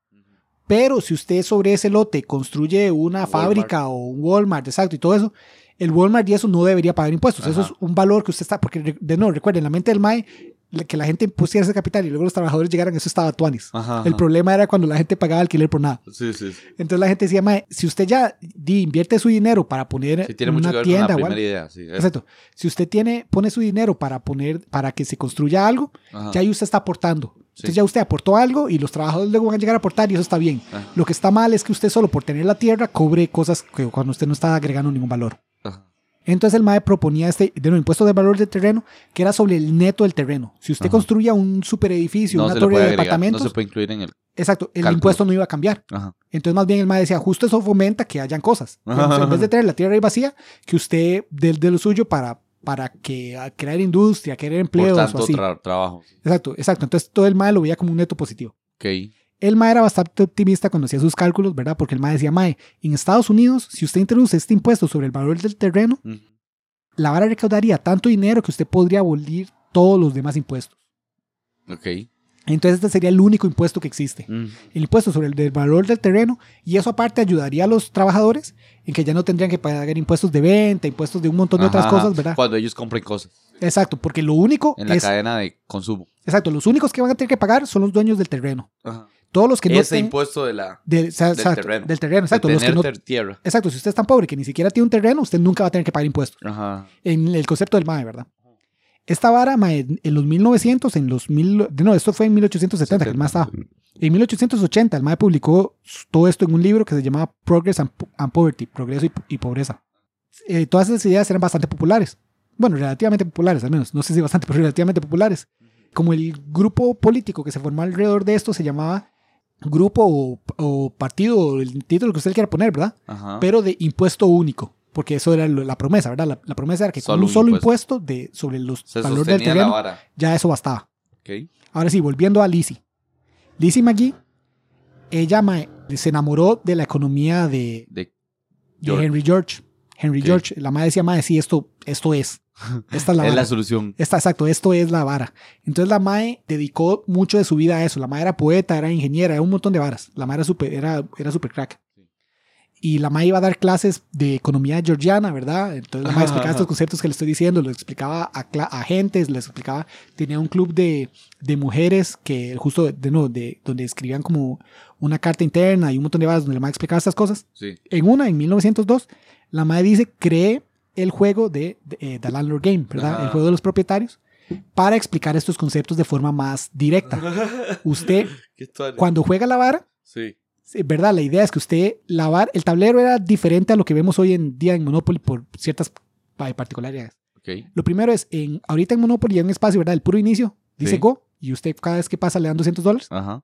Pero si usted sobre ese lote construye una Walmart. fábrica o un Walmart, exacto, y todo eso, el Walmart y eso no debería pagar impuestos. Eso es un valor que usted está, porque de nuevo, recuerden, en la mente del MAE, que la gente pusiera ese capital y luego los trabajadores llegaran, eso estaba tuanis. Ajá, El problema era cuando la gente pagaba alquiler por nada. Sí, sí, sí. Entonces la gente decía, MAE, si usted ya invierte su dinero para poner Sí, tiene mucho una ver tienda con o la algo, primera idea. Sí, es- Exacto. Si usted tiene, pone su dinero para poner, para que se construya algo, ajá. ya ahí usted está aportando. Entonces ya usted aportó algo y los trabajadores luego van a llegar a aportar y eso está bien. Ajá. Lo que está mal es que usted solo por tener la tierra cobre cosas que cuando usted no está agregando ningún valor. Entonces el MAE proponía este de nuevo, impuesto de valor del terreno, que era sobre el neto del terreno. Si usted Ajá. construía un super edificio, No una torre de agregar, departamentos, no se puede incluir en el. exacto, el cálculo. impuesto no iba a cambiar. Ajá. Entonces más bien el MAE decía, justo eso fomenta que hayan cosas. Digamos, en vez de tener la tierra ahí vacía, que usted de, de lo suyo para, para que a crear industria, crear Por empleos o tanto así. tra- trabajo. Exacto, exacto. Entonces todo el MAE lo veía como un neto positivo. Ok. El MAE era bastante optimista cuando hacía sus cálculos, ¿verdad? Porque el MAE decía, MAE, en Estados Unidos, si usted introduce este impuesto sobre el valor del terreno, la vara recaudaría tanto dinero que usted podría abolir todos los demás impuestos. Ok. Entonces este sería el único impuesto que existe. Ujú. El impuesto sobre el del valor del terreno y eso aparte ayudaría a los trabajadores en que ya no tendrían que pagar impuestos de venta, impuestos de un montón de otras cosas, ¿verdad? Cuando ellos compren cosas Exacto, porque lo único en la es, cadena de consumo. exacto, los únicos que van a tener que pagar son los dueños del terreno. Ajá. Todos los que no Ese ten- impuesto de la. del, o sea, del exacto, terreno. del terreno, exacto, de los que no tierra. Exacto, si usted es tan pobre que ni siquiera tiene un terreno, usted nunca va a tener que pagar impuestos. Ajá. En el concepto del MAE, ¿verdad? Esta vara, MAE, en los 1900, en los mil, no, esto fue en 1870 que el MAE estaba. En 1880 el MAE publicó todo esto en un libro que se llamaba Progress and, and Poverty, Progreso y, y Pobreza. Eh, todas esas ideas eran bastante populares. Bueno, relativamente populares al menos. No sé si bastante, pero relativamente populares. Como el grupo político que se formó alrededor de esto se llamaba grupo o, o partido, o el título que usted quiera poner, ¿verdad? Ajá. pero de impuesto único, porque eso era lo- la promesa, ¿verdad? La, la promesa era que con Solo un un solo impuesto. impuesto, de, sobre los Se valores del terreno, ya eso bastaba. Ahora sí, volviendo a Lizzie. Lizzie McGee, ella se enamoró de la economía de, De. Henry George. Henry. George, la madre decía, madre, sí, esto, esto es. Esta es la es la solución. Está exacto, esto es la vara. Entonces la Mae dedicó mucho de su vida a eso. La Mae era poeta, era ingeniera, era un montón de varas. La Mae era super, era, era super crack. Y la Mae iba a dar clases de economía georgiana, ¿verdad? Entonces la Mae explicaba estos conceptos que le estoy diciendo, los explicaba a, a gentes, les explicaba. Tenía un club de, de mujeres que justo, de, no, de, donde escribían como una carta interna y un montón de varas donde la Mae explicaba estas cosas. Sí. En una, en 1902, la Mae dice, cree el juego de, de, eh, The Landlord Game, ¿verdad? Ajá. El juego de los propietarios, para explicar estos conceptos de forma más directa. Usted, cuando juega la vara, Sí. ¿verdad? La idea es que usted, la vara, el tablero era diferente a lo que vemos hoy en día en Monopoly por ciertas pa- particularidades. Ok. Lo primero es, en, ahorita en Monopoly hay un espacio, ¿verdad? El puro inicio, dice Sí. Go, y usted cada vez que pasa le dan 200 dólares. Ajá.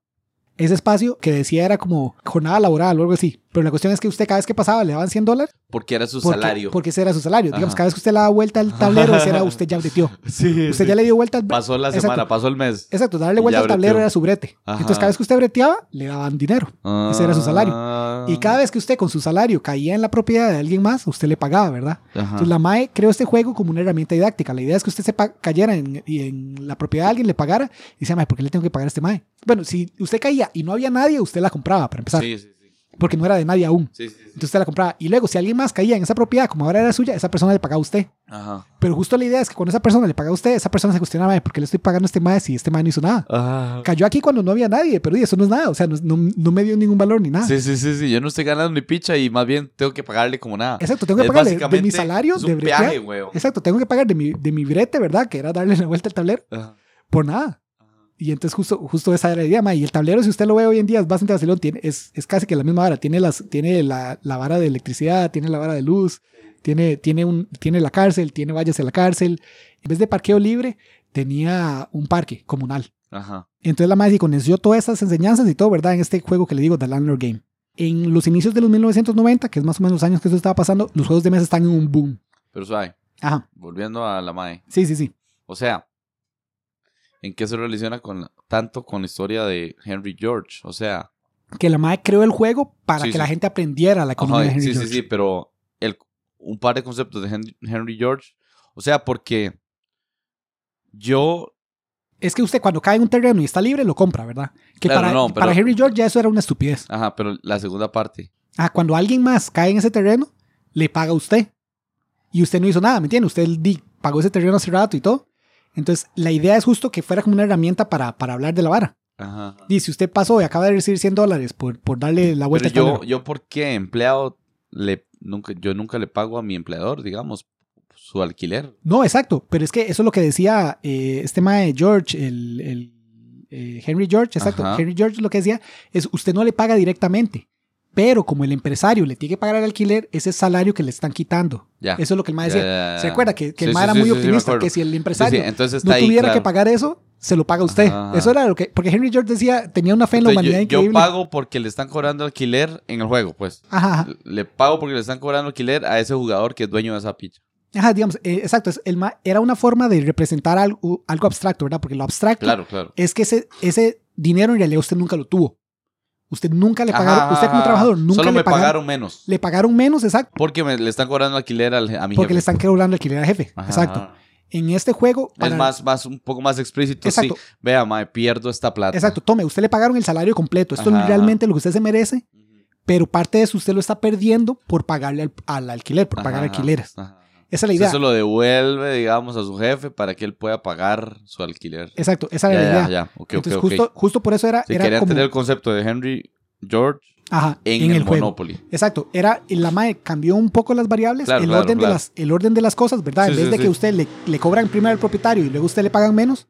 Ese espacio que decía era como jornada laboral o algo así. Pero la cuestión es que usted cada vez que pasaba le daban 100 dólares. Porque era su Porque, salario. porque ese era su salario. Digamos, cada vez que usted le daba vuelta al tablero, ese era usted ya breteó. Sí. Usted ya le dio vuelta al Pasó la Exacto. semana, pasó el mes. Exacto, darle vuelta al tablero era su brete. Ajá. Entonces, cada vez que usted breteaba, le daban dinero. Ese era su salario. Ah. Y cada vez que usted con su salario caía en la propiedad de alguien más, usted le pagaba, ¿verdad? Ajá. Entonces, la MAE creó este juego como una herramienta didáctica. La idea es que usted se cayera en, y en la propiedad de alguien, le pagara y dice, MAE, ¿por qué le tengo que pagar a este MAE? Bueno, si usted caía y no había nadie, usted la compraba para empezar, sí, sí. Porque no era de nadie aún. Sí, sí, sí. Entonces usted la compraba. Y luego, si alguien más caía en esa propiedad, como ahora era suya, esa persona le pagaba a usted. Ajá. Pero justo la idea es que cuando esa persona le paga a usted, esa persona se cuestiona, "Mae, ¿por qué le estoy pagando a este mae si este mae no hizo nada? Cayó aquí cuando no había nadie, pero eso no es nada. O sea, no, no- no me dio ningún valor ni nada. Sí, sí, sí, sí. Yo no estoy ganando ni picha y más bien tengo que pagarle como nada. Exacto, tengo que Es pagarle de mi salario es de un bretear. peaje, weón. Exacto, tengo que pagar de mi, de mi brete, ¿verdad? Que era darle la vuelta al tablero Ajá. por nada. Y entonces justo, justo esa era la idea, mae. Y el tablero, si usted lo ve hoy en día, es bastante vacilón. Tiene, es, es casi que la misma vara. Tiene, las, tiene la, la vara de electricidad, tiene la vara de luz, tiene, tiene, un, tiene la cárcel, tiene vallas en la cárcel. En vez de parqueo libre, tenía un parque comunal. Ajá. Entonces la madre condensió todas esas enseñanzas y todo, ¿verdad? En este juego que le digo, The Landlord Game. En los inicios de los 1990, que es más o menos los años que eso estaba pasando, los juegos de mesa están en un boom. Pero suave, Ajá. volviendo a la MAE. Sí, sí, sí. O sea, ¿en qué se relaciona con tanto con la historia de Henry George? O sea, Que la madre creó el juego para Sí, que sí. la gente aprendiera la economía ajá, de Henry sí, sí, George. sí, pero el, un par de conceptos de Henry, Henry George. O sea, porque yo Es que usted cuando cae en un terreno y está libre, lo compra, ¿verdad? Que Claro, para, no, pero- para Henry George ya eso era una estupidez. Ajá, pero la segunda parte. Ah, cuando alguien más cae en ese terreno, le paga a usted. Y usted no hizo nada, ¿me entiende? Usted pagó ese terreno hace rato y todo. Entonces, la idea es justo que fuera como una herramienta para, para hablar de la vara. Ajá. Y si usted pasó y acaba de recibir 100 dólares por, por darle la vuelta Pero yo, yo ¿por qué empleado le nunca yo nunca le pago a mi empleador, digamos, su alquiler? No, exacto. Pero es que eso es lo que decía eh, este mae George, el, el, eh, Henry George, exacto. Ajá. Henry George lo que decía es, usted no le paga directamente. Pero como el empresario le tiene que pagar el alquiler, ese es salario que le están quitando. Ya. Eso es lo que el mae decía. ya, ya. ¿Se acuerda? Que, que el mae sí, era sí, muy optimista, que si el empresario entonces no ahí, tuviera claro. que pagar eso, se lo paga usted. Ajá. Eso era lo que. Porque Henry George decía, tenía una fe en la Entonces, humanidad yo, yo increíble. pago porque le están cobrando alquiler en el juego, pues. Ajá. Le pago porque le están cobrando alquiler a ese jugador que es dueño de esa picha. Ajá, digamos, eh, exacto. es- El ma- era una forma de representar algo, algo abstracto, ¿verdad? Porque lo abstracto Claro, claro. es que ese, ese dinero en realidad usted nunca lo tuvo. Usted nunca le pagaron, Ajá, usted como trabajador nunca Solo le me pagaron, pagaron menos. le pagaron menos, exacto, Porque me, le están cobrando alquiler al, a mi porque jefe. le están cobrando alquiler al jefe, Ajá, exacto. ajá. En este juego, para- Es más, más, un poco más explícito. Exacto. Sí, vea, mae, pierdo esta plata. exacto, tome, usted le pagaron el salario completo, esto es realmente lo que usted se merece, pero parte de eso usted lo está perdiendo por pagarle al, al alquiler, por pagar alquileres. ajá. Esa es la idea. se lo devuelve, digamos, a su jefe para que él pueda pagar su alquiler. Exacto, esa Ya, era la idea. ya, ya. Ok, ok, Entonces, justo, justo por eso era, Si era querían como, tener el concepto de Henry George ajá, en, el, Monopoly. Exacto, era la MAE cambió un poco las variables, Claro, el, claro, orden claro. De las, el orden de las cosas, ¿verdad? Sí, en vez sí, de sí. que usted le, le cobran primero al propietario y luego usted le pagan menos,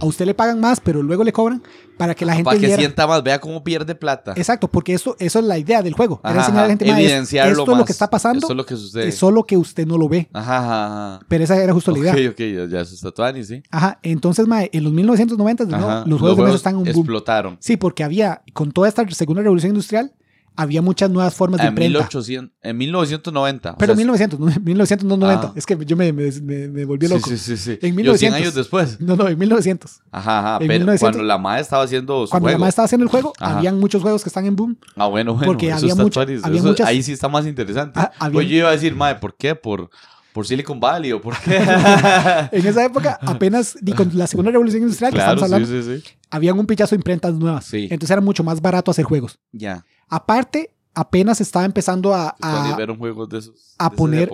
a usted le pagan más, pero luego le cobran para que la gente Para que viera. sienta más, vea cómo pierde plata. Exacto, porque eso, eso es la idea del juego. Era Ajá, enseñar a la gente, "Mae, es- evidenciarlo esto es lo más. que está pasando, Eso es lo que sucede. es solo que usted no lo ve. Ajá, ajá, ajá. Pero esa era justo la idea. Ok, ok, ya, se está Tuani, sí. Ajá, entonces, mae, en los 1990 de nuevo, Ajá. los juegos de mesa están en un boom. explotaron. Sí, porque había, con toda esta segunda revolución industrial, había muchas nuevas formas de En, imprenta. 1800, en 1990. o Pero sea, 1900, no, 1990. Ah. Es que yo me, me, volví sí, loco. Sí, sí, sí. En Yo 100 1900. años después. No, no, en 1900. Ajá, ajá. En Pero 1900 cuando la madre estaba haciendo su Cuando la mamá estaba haciendo el juego, Ajá. habían muchos juegos que están en boom. Ah, bueno, bueno. Porque había mucha- tuanis. había Eso- muchas- Ahí sí está más interesante. Ah, había- Pues yo iba a decir, madre, ¿por qué? Por, por Silicon Valley o por qué. En esa época, apenas ni con la segunda revolución industrial que claro, estamos sí, hablando, sí, sí. habían un pichazo de imprentas nuevas. Sí. Entonces era mucho más barato hacer juegos. Ya. Aparte, apenas estaba empezando a, a, vieron juegos de esos. a de esas poner-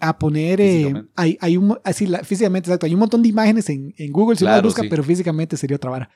a poner. eh, hay, hay un, así, la- físicamente, exacto. Hay un montón de imágenes en, en Google si uno las busca, sí. pero físicamente sería otra vara.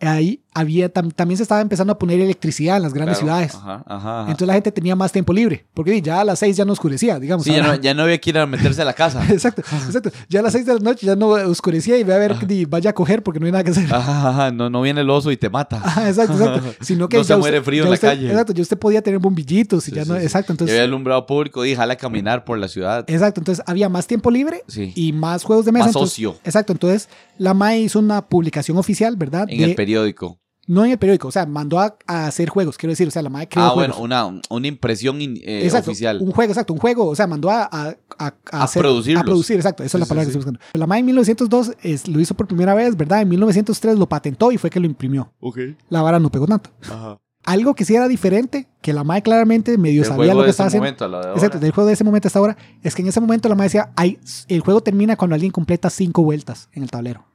Ahí había, tam- también se estaba empezando a poner electricidad en las grandes Claro. ciudades. Ajá, ajá. ajá. Entonces la gente tenía más tiempo libre. Porque ya a las 6 ya no oscurecía, digamos. sí, ya no, ya no había que ir a meterse a la casa. Exacto, exacto. Ya a las 6 de la noche ya no oscurecía y ve a ver que vaya a coger porque no hay nada que hacer. Ajá, ajá. No, no viene el oso y te mata. Ajá, exacto, exacto. Sino que No se ya muere frío ya en la usted- calle. Exacto, ya usted podía tener bombillitos y Sí, ya no. sí. Exacto, Ya entonces. había alumbrado público y jala a caminar por la ciudad. Exacto, entonces había más tiempo libre Sí. y más juegos de mesa. Más entonces- ocio. Exacto, entonces la MAE hizo una publicación oficial, ¿verdad? En De- el periódico. no en el periódico, o sea, mandó a, a hacer juegos, quiero decir, o sea, la MAE creó Ah, juegos. bueno, una, una impresión in- eh, exacto, oficial. un juego, exacto, un juego, o sea, mandó a, a, a, A hacer- producirlos. A producir, exacto, esa Sí, es la palabra sí. que estoy buscando. La MAE en 1902 es- lo hizo por primera vez, ¿verdad? En 1903 lo patentó y fue que lo imprimió. Ok. La vara no pegó tanto. Ajá. Algo que sí era diferente, que la MAE claramente medio El sabía lo que estaba haciendo. momento a la de ahora. Exacto, del juego de ese momento hasta ahora, es que en ese momento la MAE decía, Ay, el juego termina cuando alguien completa cinco vueltas en el tablero.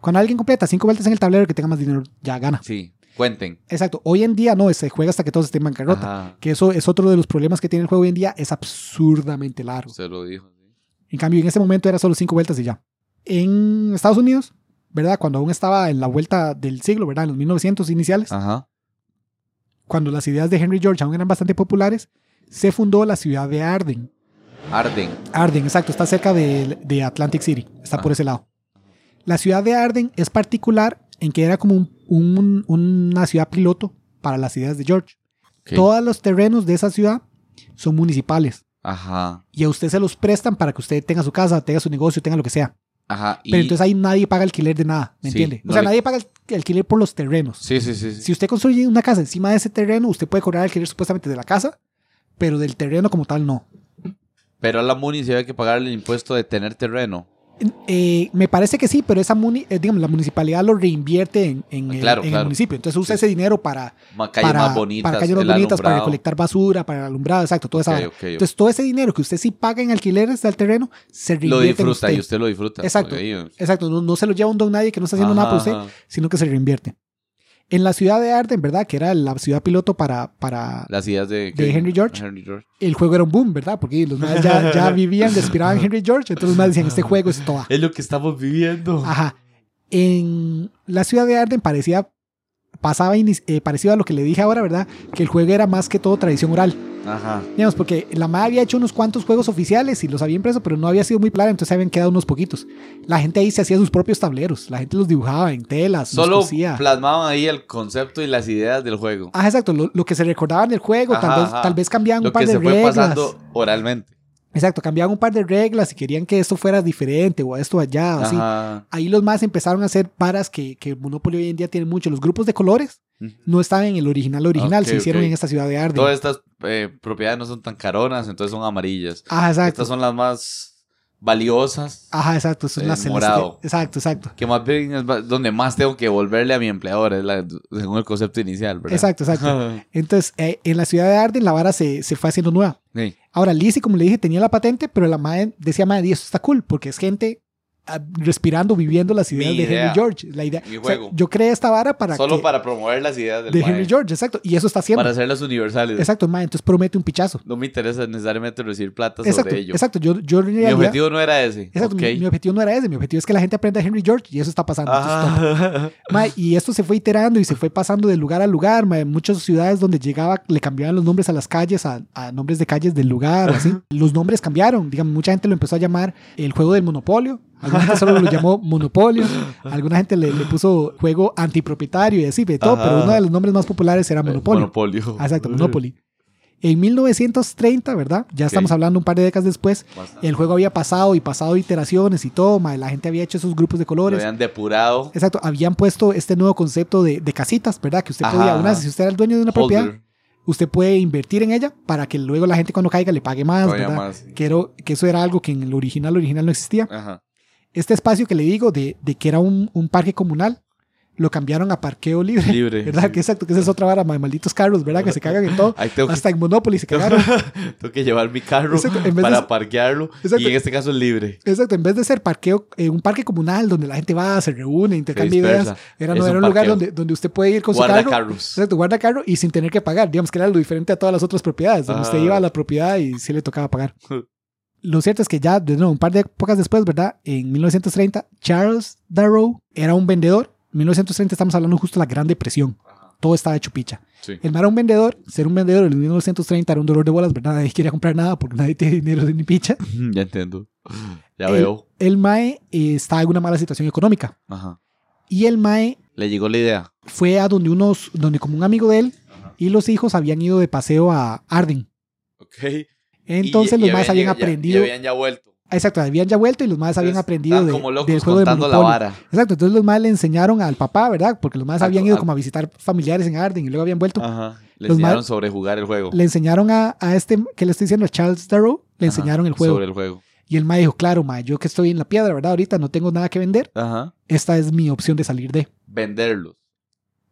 Cuando alguien completa cinco vueltas en el tablero, que tenga más dinero ya gana. Sí, cuenten. Exacto, hoy en día no, se juega hasta que todos estén en bancarrota. Ajá. Que eso es otro de los problemas que tiene el juego hoy en día, es absurdamente largo. Se lo dijo. En cambio, en ese momento era solo cinco vueltas y ya. En Estados Unidos, ¿verdad? Cuando aún estaba en la vuelta del siglo, ¿verdad? En los 1900 iniciales, Ajá. cuando las ideas de Henry George aún eran bastante populares, se fundó la ciudad de Arden. Arden. Arden, exacto, está cerca de, de Atlantic City, está por Ah. ese lado. La ciudad de Arden es particular en que era como un- un- una ciudad piloto para las ideas de George. Todos los terrenos de esa ciudad son municipales Ajá. y a usted se los prestan para que usted tenga su casa, tenga su negocio, tenga lo que sea. Ajá. Y... Pero entonces ahí nadie paga alquiler de nada, ¿me Sí, entiende? O sea, le- nadie paga alquiler por los terrenos. Sí, sí, sí. sí. Si usted construye una casa encima de ese terreno, usted puede cobrar alquiler supuestamente de la casa, pero del terreno como tal no. Pero a la Muni se había que pagarle el impuesto de tener terreno. Eh, me parece que sí, pero esa muni, eh, digamos, la municipalidad lo reinvierte en, en el- Claro, en el municipio. Entonces usa Sí. ese dinero para, Calles para, más bonitas. para calles más bonitas, para recolectar basura, para alumbrado, exacto, toda esa. Entonces todo ese dinero que usted sí paga en alquileres del terreno, se reinvierte Lo en disfruta usted. y usted lo disfruta. Exacto. Exacto, no, no se lo lleva un don nadie que no está haciendo nada por usted, ajá. sino que se reinvierte. En la ciudad de Arden, ¿verdad? Que era la ciudad piloto para, para Las ideas de, De Henry George. Henry George. el juego era un boom, ¿verdad? Porque los más ya, ya vivían, respiraban Henry George, entonces los más decían, este juego es toda. Es lo que estamos viviendo. Ajá. En la ciudad de Arden parecía, pasaba eh, parecido a lo que le dije ahora, ¿verdad? Que el juego era más que todo tradición oral. Ajá. Digamos, porque la MAD había hecho unos cuantos juegos oficiales y los había impreso, pero no había sido muy clara, entonces habían quedado unos poquitos. La gente ahí se hacía sus propios tableros, la gente los dibujaba en telas, Solo plasmaban ahí el concepto y las ideas del juego. Ajá, exacto, lo, lo que se recordaba del juego, tal, vez, ajá. tal vez cambiaban lo un par que de se fue reglas. pasando oralmente. Exacto, cambiaban un par de reglas y querían que esto fuera diferente o esto allá, o así. Ahí los más empezaron a hacer varas que, que Monopoly hoy en día tiene mucho. Los grupos de colores no estaban en el original original, se hicieron en esta ciudad de Arden. Todas estas eh, propiedades no son tan caronas, entonces son amarillas. Ajá, exacto. Estas son las más valiosas, Ajá, exacto. Son el las celeste- morado. Exacto, exacto. que más bien es donde más tengo que volverle a mi empleador, es la- según el concepto inicial, ¿verdad? Exacto, exacto. Entonces, eh, en la ciudad de Arden la vara se, se fue haciendo nueva. Sí. Ahora, Lizzie, como le dije, tenía la patente, pero la madre decía, madre, esto está cool, porque es gente respirando, viviendo las ideas de. Henry George. La idea, Mi o sea, juego. yo creé esta vara para Solo que- para promover las ideas del de mae, Henry George, exacto. Y eso está haciendo. Para hacerlas universales. Exacto, madre. Entonces promete un pichazo. No me interesa necesariamente recibir plata sobre Exacto, ello. exacto. Yo, yo en Mi objetivo no era ese. Exacto, mi, mi objetivo no era ese, mi objetivo es que la gente aprenda a Henry George y eso está pasando. Mae, y esto se fue iterando y se fue pasando de lugar a lugar. mae. Muchas ciudades donde llegaba le cambiaban los nombres a las calles, a, a nombres de calles del lugar, así. Los nombres cambiaron. Digamos, mucha gente lo empezó a llamar el juego del monopolio. Alguna gente solo lo llamó monopolio. Alguna gente le, le puso juego antipropietario y así, de todo. Ajá. Pero uno de los nombres más populares era monopolio. Monopolio. Ah, Exacto, Monopoly. En 1930, ¿verdad? Ya estamos hablando un par de décadas después. Bastante. El juego había pasado y pasado iteraciones y todo, la gente había hecho esos grupos de Lo colores. habían depurado. Exacto, habían puesto este nuevo concepto de, de casitas, ¿verdad? Que usted Ajá, podía, una, si usted era el dueño de una propiedad, Holder. usted puede invertir en ella para que luego la gente cuando caiga le pague más, Todavía ¿verdad? más. Que, era- que eso era algo que en el original original no existía. Ajá. Este espacio que le digo de, de que era un, un parque comunal, lo cambiaron a parqueo libre. Libre. ¿Verdad? sí. Que exacto, que esa es otra vara, malditos carros, ¿verdad? Que se cagan en todo. Tengo que, Hasta en Monopoly se cagaron. tengo que llevar mi carro Exacto, para de- parquearlo. Exacto. Y en este caso es libre. Exacto, en vez de ser parqueo, eh, un parque comunal donde la gente va, se reúne, intercambia ideas, era, no, un era un lugar donde, donde usted puede ir con su Guarda carro. carros. Exacto, guarda carro y sin tener que pagar. Digamos que era lo diferente a todas las otras propiedades, donde usted Ah. iba a la propiedad y sí le tocaba pagar. Lo cierto es que ya, de nuevo, un par de épocas después, ¿verdad? En 1930, Charles Darrow era un vendedor. En 1930 estamos hablando justo de la Gran Depresión. Todo estaba hecho picha. Sí. El man era un vendedor. Ser un vendedor en 1930 era un dolor de bolas, ¿verdad? Nadie quería comprar nada porque nadie tiene dinero ni picha. Ya entiendo. Ya El- veo. El Mae eh, estaba en una mala situación económica. Ajá. Y el Mae Le llegó la idea. fue a donde unos, donde como un amigo de él y los hijos habían ido de paseo a Arden. Ok. Entonces Y- los y más habían ya- aprendido. Y habían ya vuelto. Exacto, habían ya vuelto y los más habían aprendido de, como locos del juego de contando la Monopoly. vara. Exacto, entonces los más le enseñaron al papá, ¿verdad? Porque los más habían ido como a visitar familiares en Arden y luego habían vuelto. Ajá. Le Los enseñaron sobre jugar el juego. Le enseñaron a, a este que le estoy diciendo, a Charles Darrow, le Ajá, enseñaron el juego. Sobre el juego. Y el ma dijo, claro, ma, yo que estoy en la piedra, ¿verdad? Ahorita no tengo nada que vender. Ajá. Esta es mi opción de salir de. Venderlos.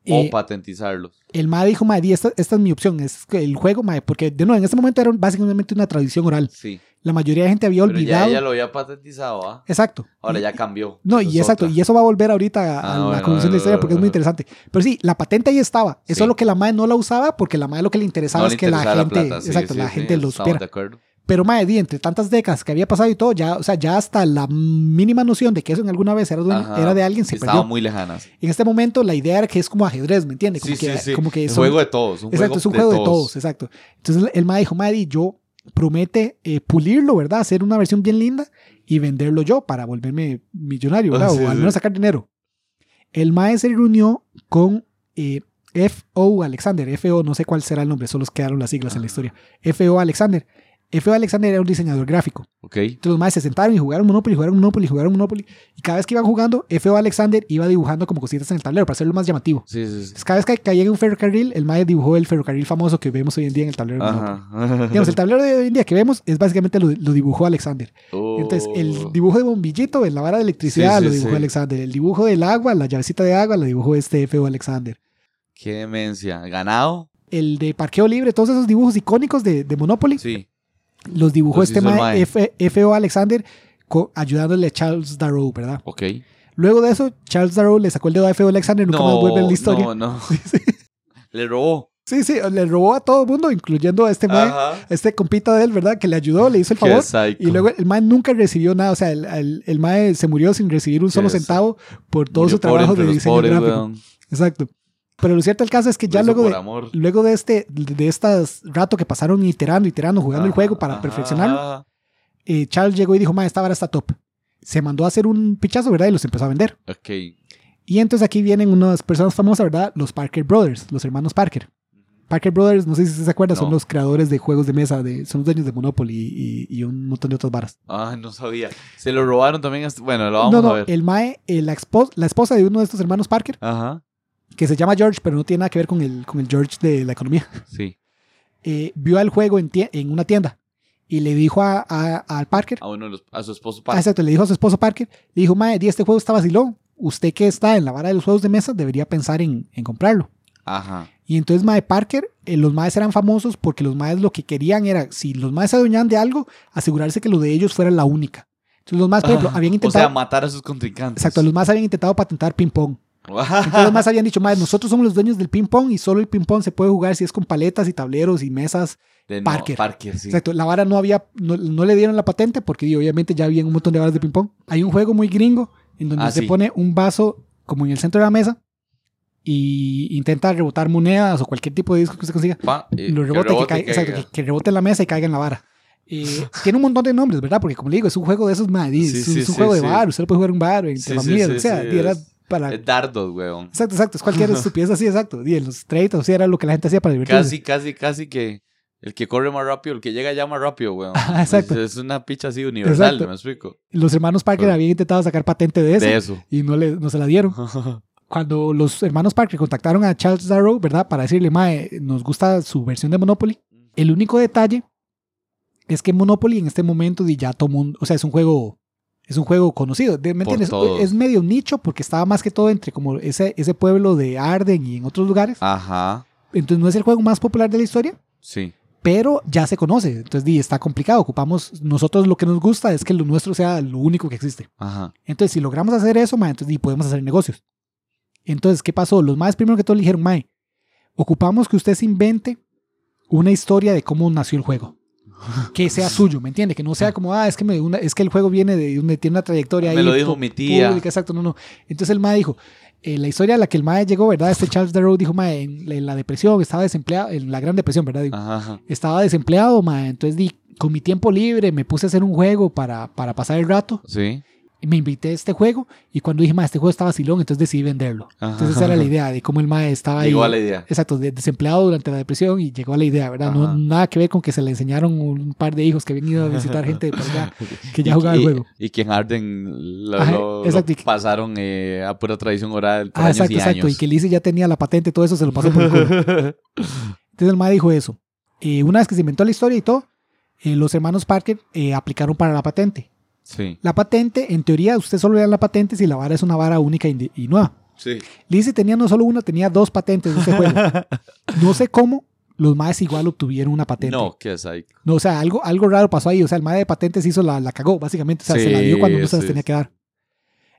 Eh, o patentizarlos. el ma dijo, ma, di, esta, esta es mi opción, es que el juego, ma, porque de nuevo, en ese momento era básicamente una tradición oral. Sí. La mayoría de gente había Pero ya olvidado. ella lo había patentizado, ¿ah? Exacto. Ahora Y- ya cambió. No, Eso y es exacto, otra. y eso va a volver ahorita a, Ah, a la bueno, conclusión de la historia porque es muy interesante. Pero sí, la patente ahí estaba. Es Sí. solo que la madre no la usaba porque la madre lo que le interesaba No es le que la gente, plata, sí, exacto, sí, la gente lo supiera. de acuerdo. Pero madre, di, entre tantas décadas que había pasado y todo, ya, o sea, ya hasta la mínima noción de que eso en alguna vez era, dueño- Ajá. era de alguien se Estaba perdió. muy lejanas. En este momento la idea era que es como ajedrez, ¿me entiendes? Como Sí, que, sí, sí. como que un son- juego de todos. Un exacto, juego es un juego de todos. exacto. Entonces el ma dijo, Maddy, yo promete eh, pulirlo, ¿verdad? Hacer una versión bien linda y venderlo yo para volverme millonario, ¿verdad? Ah, o al menos sacar dinero. El mae se reunió con eh, F.O. Alexander. F.O. no sé cuál será el nombre, solo quedaron las siglas en la historia. F.O. Alexander. F.O. Alexander era un diseñador gráfico. Entonces los maes se sentaron y jugaron Monopoly, jugaron Monopoly, jugaron Monopoly. Y cada vez que iban jugando, F.O. Alexander iba dibujando como cositas en el tablero para hacerlo más llamativo. Sí, sí, sí. Entonces, cada vez que caía en un ferrocarril, el mae dibujó el ferrocarril famoso que vemos hoy en día en el tablero de. Ajá. Digamos, el tablero de hoy en día que vemos es básicamente lo, lo dibujó Alexander. Entonces, el Oh. dibujo de bombillito en la vara de electricidad lo dibujó. Alexander. El dibujo del agua, la llavecita de agua, lo dibujó este F.O. Alexander. Qué demencia. ¿Ganado? El de parqueo libre, todos esos dibujos icónicos de, de Monopoly, Sí. Los dibujó Los este mae F.O. Alexander ayudándole a Charles Darrow, ¿verdad? Ok. Luego de eso, Charles Darrow le sacó el dedo a F.O. Alexander, nunca más vuelve en la historia. No, no. Le robó. Sí, sí, le robó a todo el mundo, incluyendo a este mae, a este compita de él, ¿verdad? Que le ayudó, le hizo el favor. Y luego el mae nunca recibió nada, o sea, el, el, el mae se murió sin recibir un solo Qué centavo por todo su trabajo de diseño pobres, gráfico. weón. Exacto. Pero lo cierto del caso es que ya luego de, amor. luego de este de estas rato que pasaron iterando, iterando, jugando el juego para perfeccionarlo, eh, Charles llegó y dijo, mae, esta vara está top. Se mandó a hacer un pichazo, ¿verdad? Y los empezó a vender. Ok. Y entonces aquí vienen unas personas famosas, ¿verdad? Los Parker Brothers, los hermanos Parker. Parker Brothers, no sé si se acuerdan, son No. los creadores de juegos de mesa, de, son los dueños de Monopoly y, y un montón de otras varas. Ah, no sabía. Se lo robaron también. hasta- Bueno, lo vamos no, no, a ver. el Mae, eh, la, esposa, la esposa de uno de estos hermanos Parker, Ajá. Que se llama George, pero no tiene nada que ver con el, con el George de la economía, Sí. eh, vio el juego en, en una tienda y le dijo a, Parker, A uno de los- a su esposo ah, Pat. exacto, le dijo a su esposo Parker, le dijo, di, este juego está vacilón, usted que está en la vara de los juegos de mesa debería pensar en, en comprarlo. Ajá. Y entonces Mae Parker, eh, los Maes eran famosos porque los Maes lo que querían era, si los Maes se adueñaban de algo, asegurarse que lo de ellos fuera la única. Entonces los Maes, por ejemplo, Ah, habían O intentado... sea, matar a sus contrincantes. exacto, los Maes habían intentado patentar ping-pong. Entonces Maes habían dicho, Maes, nosotros somos los dueños del ping-pong y solo el ping-pong se puede jugar si es con paletas y tableros y mesas. De no, Parker. Parker, sí. Exacto, la vara no había, no, no le dieron la patente porque obviamente ya había un montón de varas de ping-pong. Hay un juego muy gringo en donde Ah, se sí. pone un vaso como en el centro de la mesa y intenta rebotar monedas o cualquier tipo de disco que usted consiga. Pa, eh, lo que rebote, que, rebote, caiga- que exacto, caiga. que, que rebote en la mesa y caiga en la vara. Eh, tiene un montón de nombres, ¿verdad? Porque como le digo, es un juego de esos madrid, Sí, es, un- sí, es un sí, juego de bar, usted lo puede jugar en un bar, entre familias, o sea, era para... Dardos, weón. Exacto, exacto, es cualquier estupidez así, exacto. Y en los 30, o sea, era lo que la gente hacía para divertirse. Casi, casi, casi que el que corre más rápido, el que llega ya más rápido, weón. Ajá, exacto. Es, es una picha así universal, Exacto. ¿me explico? Los hermanos Parker Pero- habían intentado sacar patente de eso De eso. y no, le, no se la dieron. Cuando los hermanos Parker contactaron a Charles Darrow, ¿verdad? Para decirle, Mae, nos gusta su versión de Monopoly. El único detalle es que Monopoly en este momento ya todo mundo, o sea, es un juego, es un juego conocido. ¿Me entiendes? Es medio nicho porque estaba más que todo entre como ese, ese pueblo de Arden y en otros lugares. Ajá. Entonces no es el juego más popular de la historia, Sí. pero ya se conoce. Entonces di, está complicado. Ocupamos, nosotros lo que nos gusta es que lo nuestro sea lo único que existe. Ajá. Entonces, si logramos hacer eso, mae, entonces di, podemos hacer negocios. Entonces, ¿qué pasó? Los más primero que todo le dijeron, Mae, ocupamos que usted se invente una historia de cómo nació el juego. Que sea suyo, ¿me entiende? Que no sea como, ah, es que, me- una- es que el juego viene de donde tiene una trayectoria Me ahí lo dijo mi tía. pública, exacto, no, no. Entonces el Mae dijo, eh, la historia a la que el Mae llegó, ¿verdad? Este Charles Darrow dijo, Mae, en, la- en la depresión, estaba desempleado, en la gran depresión, ¿verdad? Digo, Ajá, ajá. estaba desempleado, Mae, entonces di, con mi tiempo libre me puse a hacer un juego para, para pasar el rato Sí. Me invité a este juego y cuando dije, ma, este juego está vacilón, entonces decidí venderlo. Entonces esa era la idea de cómo el mae estaba ahí. Llegó a la idea. Exacto, de- desempleado durante la depresión y llegó a la idea, ¿verdad? No, Ajá. nada que ver con que se le enseñaron un par de hijos que habían ido a visitar gente de allá que ya Y- jugaba el y- juego. Y que en Arden lo, Ajá, lo- lo pasaron eh, a pura tradición oral por Ah, años exacto, y exacto. años. Y que Lizzie ya tenía la patente todo eso se lo pasó por el culo. Entonces el mae dijo eso. Y una vez que se inventó la historia y todo, eh, los hermanos Parker eh, aplicaron para la patente. Sí. La patente, en teoría, usted solo le da la patente si la vara es una vara única y, nueva. Sí. Lizzie tenía no solo una, tenía dos patentes de este juego. No sé cómo los maes igual obtuvieron una patente. No, qué psycho. No, o sea, algo, algo raro pasó ahí. O sea, el mae de patentes hizo la, la cagó, básicamente. O sea, se la dio cuando no se las tenía que dar.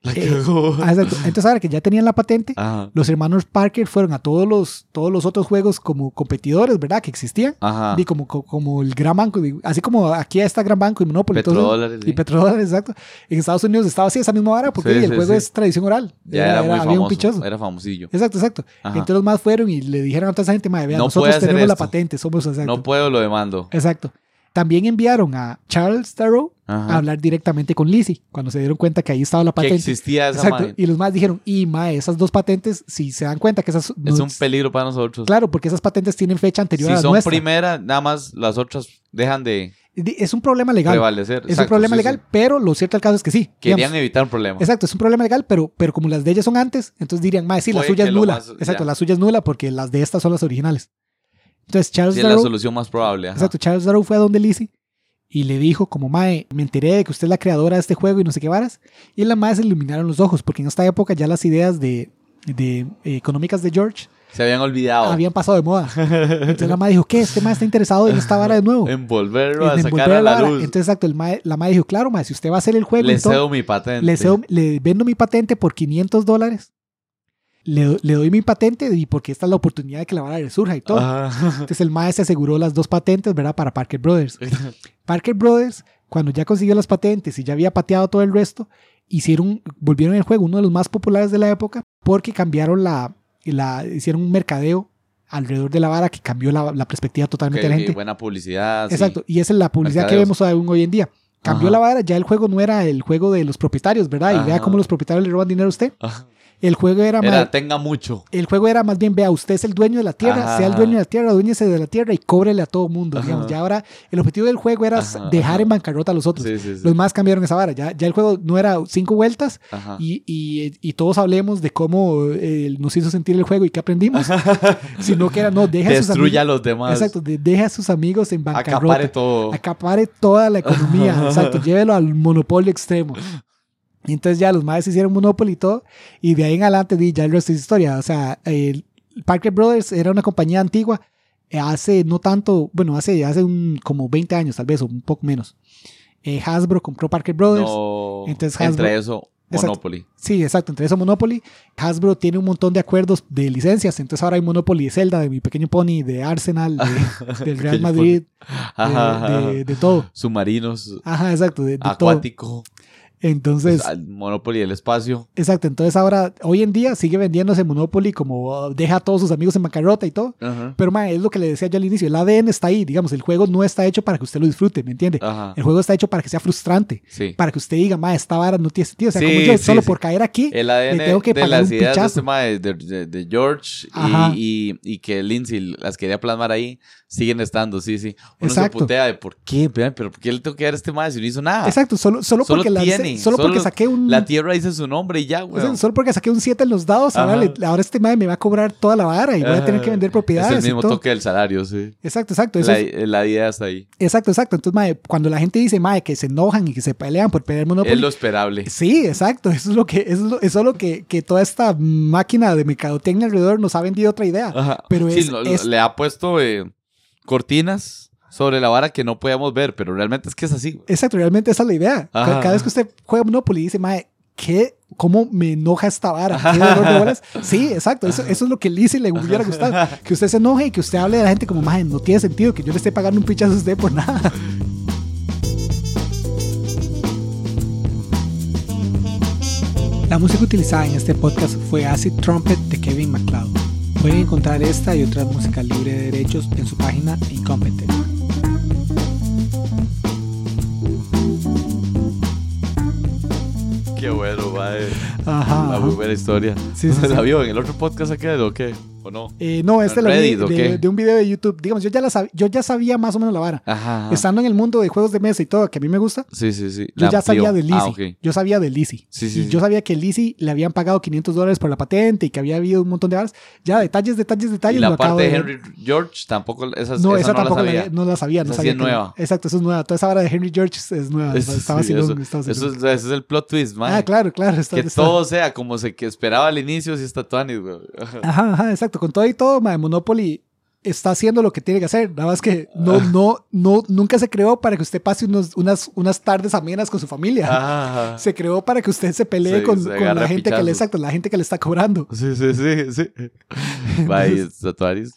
La Eh, cagó. Ah. Entonces, ahora que ya tenían la patente, Ajá. los hermanos Parker fueron a todos los, todos los otros juegos como competidores, ¿verdad? Que existían. Ajá. Y como, co- como el Gran Banco, así como aquí está Gran Banco y Monopoly. Petrodólares. Y sí. petrodólares, exacto. En Estados Unidos estaba así esa misma vara porque Sí, el juego es tradición oral. Ya era, muy había un famoso. pichoso. Era famosillo. Exacto, exacto. Ajá. Entonces los más fueron y le dijeron a toda esa gente, madre, No nosotros tenemos la patente, somos exacto. No puedo, lo demando. exacto. También enviaron a Charles Darrow a hablar directamente con Lizzie cuando se dieron cuenta que ahí estaba la Que patente. existía esa Exacto. Y los más dijeron, y mae, esas dos patentes, si se dan cuenta que esas Es no- un peligro para nosotros. Claro, porque esas patentes tienen fecha anterior a si la son nuestra. primera, nada más las otras dejan de. Es un problema legal. prevalecer. Es un problema sí, legal, sí. pero lo cierto del caso es que sí. Querían digamos. evitar un problema. Exacto, es un problema legal, pero, pero como las de ellas son antes, entonces dirían, mae, sí, la suya es nula. más- Exacto, ya. la suya es nula porque las de estas son las originales. Entonces Charles Sí, es la Darrow, solución más probable. ajá. exacto, Charles Darrow fue a donde Lizzie y le dijo como, mae, me enteré de que usted es la creadora de este juego y no sé qué varas. Y la mae se iluminaron los ojos porque en esta época ya las ideas de, de eh, económicas de George Se habían olvidado. habían pasado de moda. Entonces la mae dijo, ¿qué? Este mae está interesado en esta vara de nuevo. En volverlo a en sacar envolver a la vara. luz. Entonces, exacto, el mae- la mae dijo, claro, mae, si usted va a hacer el juego Le cedo mi patente. le, cedo- le vendo mi patente por 500 dólares. Le, le doy mi patente y porque esta es la oportunidad de que la vara resurja y todo. Ajá. Entonces el maestro aseguró las dos patentes, ¿verdad? Para Parker Brothers. Parker Brothers, cuando ya consiguió las patentes y ya había pateado todo el resto, hicieron, volvieron el juego uno de los más populares de la época porque cambiaron la, la hicieron un mercadeo alrededor de la vara que cambió la, la perspectiva totalmente Ok, de la gente. buena publicidad. sí. Exacto, y esa es la publicidad que vemos aún hoy en día. Cambió Ajá. la vara, ya el juego no era el juego de los propietarios, ¿verdad? Y vea cómo los propietarios le roban dinero a usted. Ajá. El juego era, Era, más, tenga mucho. el juego era más bien, vea, usted es el dueño de la tierra, Ajá. sea el dueño de la tierra, dueñese de la tierra y cóbrele a todo mundo. Ajá. Digamos, ya ahora el objetivo del juego era Ajá, dejar en bancarrota a los otros. Sí, sí, sí. Los más cambiaron esa vara. Ya, ya el juego no era cinco vueltas y, y- y todos hablemos de cómo eh, nos hizo sentir el juego y qué aprendimos, sino que era, no, deja a sus Destruya a amigos. los demás. Exacto, de- deja a sus amigos en bancarrota. Acapare todo. acapare toda la economía, exacto, llévelo al monopolio extremo. Y entonces ya los madres hicieron Monopoly y todo, y de ahí en adelante ya el resto es historia. O sea, el Parker Brothers era una compañía antigua, eh, hace no tanto, bueno, hace, hace un, como 20 años tal vez, o un poco menos. Eh, Hasbro compró Parker Brothers. No. Entonces, Entre Hasbro- eso, Exacto. Monopoly. Sí, exacto, entre eso Monopoly. Hasbro tiene un montón de acuerdos de licencias, entonces ahora hay Monopoly de Zelda, de Mi Pequeño Pony, de Arsenal, de- del Real Madrid, de, de- de todo. Submarinos. Ajá, exacto, de, de todo. Entonces, pues, al Monopoly del espacio. exacto, entonces ahora, hoy en día sigue vendiéndose Monopoly como deja a todos sus amigos en bancarrota y todo. Pero, ma, es lo que le decía yo al inicio, el ADN está ahí, digamos, el juego no está hecho para que usted lo disfrute, ¿me entiende? El juego está hecho para que sea frustrante, Sí. para que usted diga, ma, esta vara no tiene sentido. O sea, Sí, como yo, sí, solo por caer aquí, El ADN le tengo que de pagar las un ideas de pichazo. este mae, de, de- de George y, y, y que Lindsay las quería plasmar ahí, siguen estando, sí, sí. Uno Exacto. se putea de por qué, pero ¿por qué le tengo que dar a este mae si no hizo nada? Exacto, solo, solo, Solo porque, la- solo porque saqué un... La tierra dice su nombre y ya, güey. solo porque saqué un 7 en los dados, ahora, le- ahora este madre me va a cobrar toda la vara y voy a tener que vender propiedades. Es el y mismo todo. toque del salario, sí. Exacto, exacto. Eso La, es- la idea está ahí. exacto, exacto. Entonces, mae, cuando la gente dice, mae, que se enojan y que se pelean por perder Monopoly. Es lo esperable. Sí, exacto. Eso es lo que, eso es lo, eso es lo que, que toda esta máquina de mercadotecnia alrededor nos ha vendido otra idea. Ajá. Pero Sí, es- le ha puesto eh, cortinas sobre la vara que no podíamos ver, pero realmente es que es así. exacto, realmente esa es la idea. Ajá. Cada, vez que usted juega Monopoly dice, mae, ¿qué? ¿Cómo me enoja esta vara? ¿Qué dolor de bolas? Sí, exacto. Eso, eso es lo que Lizzie le hubiera gustado. Que usted se enoje y que usted hable de la gente como, mae, no tiene sentido que yo le esté pagando un pichazo a usted por nada. La música utilizada en este podcast fue Acid Trumpet de Kevin MacLeod. Pueden encontrar esta y otra música libre de derechos en su página Incompetent. Qué bueno, mae. Ajá. Una muy buena historia. Sí, sí, ¿La sí. vio en el otro podcast aquel o qué? ¿O no? Eh, no, este ¿En lo vi de, de un video de YouTube. Digamos, yo ya, la sab- yo ya sabía más o menos la vara. Ajá. Estando en el mundo de juegos de mesa y todo, que a mí me gusta, Sí, sí, sí. yo La ya sabía de Lizzie. Ah. Yo sabía de Lizzie. Sí, sí, y sí. yo sabía que Lizzie le habían pagado 500 dólares por la patente y que había habido un montón de varas. Ya, detalles, detalles, Y detalles. lo la parte de ver. Henry George tampoco, esa, No, esa esa, no tampoco la la, sabía. no la sabía. No Esa sí sabía es que- nueva. Exacto, eso es nueva. Toda esa vara de Henry George es nueva. Es- estaba sí, vacilón, eso, eso es, ese es el plot twist, man. Ah, claro, claro. está- que está- todo sea como se que esperaba al inicio, si está Tuanis, güey. Ajá, ajá, exacto. Con todo y todo, mae, Monopoly está haciendo lo que tiene que hacer. Nada más que no, Ah. no, no, nunca se creó para que usted pase unos, unas, unas tardes amenas con su familia. Ajá. Se creó para que usted se pelee con, se con la gente que le, exacto, la gente que le está cobrando. Sí, sí, sí, sí. Bye.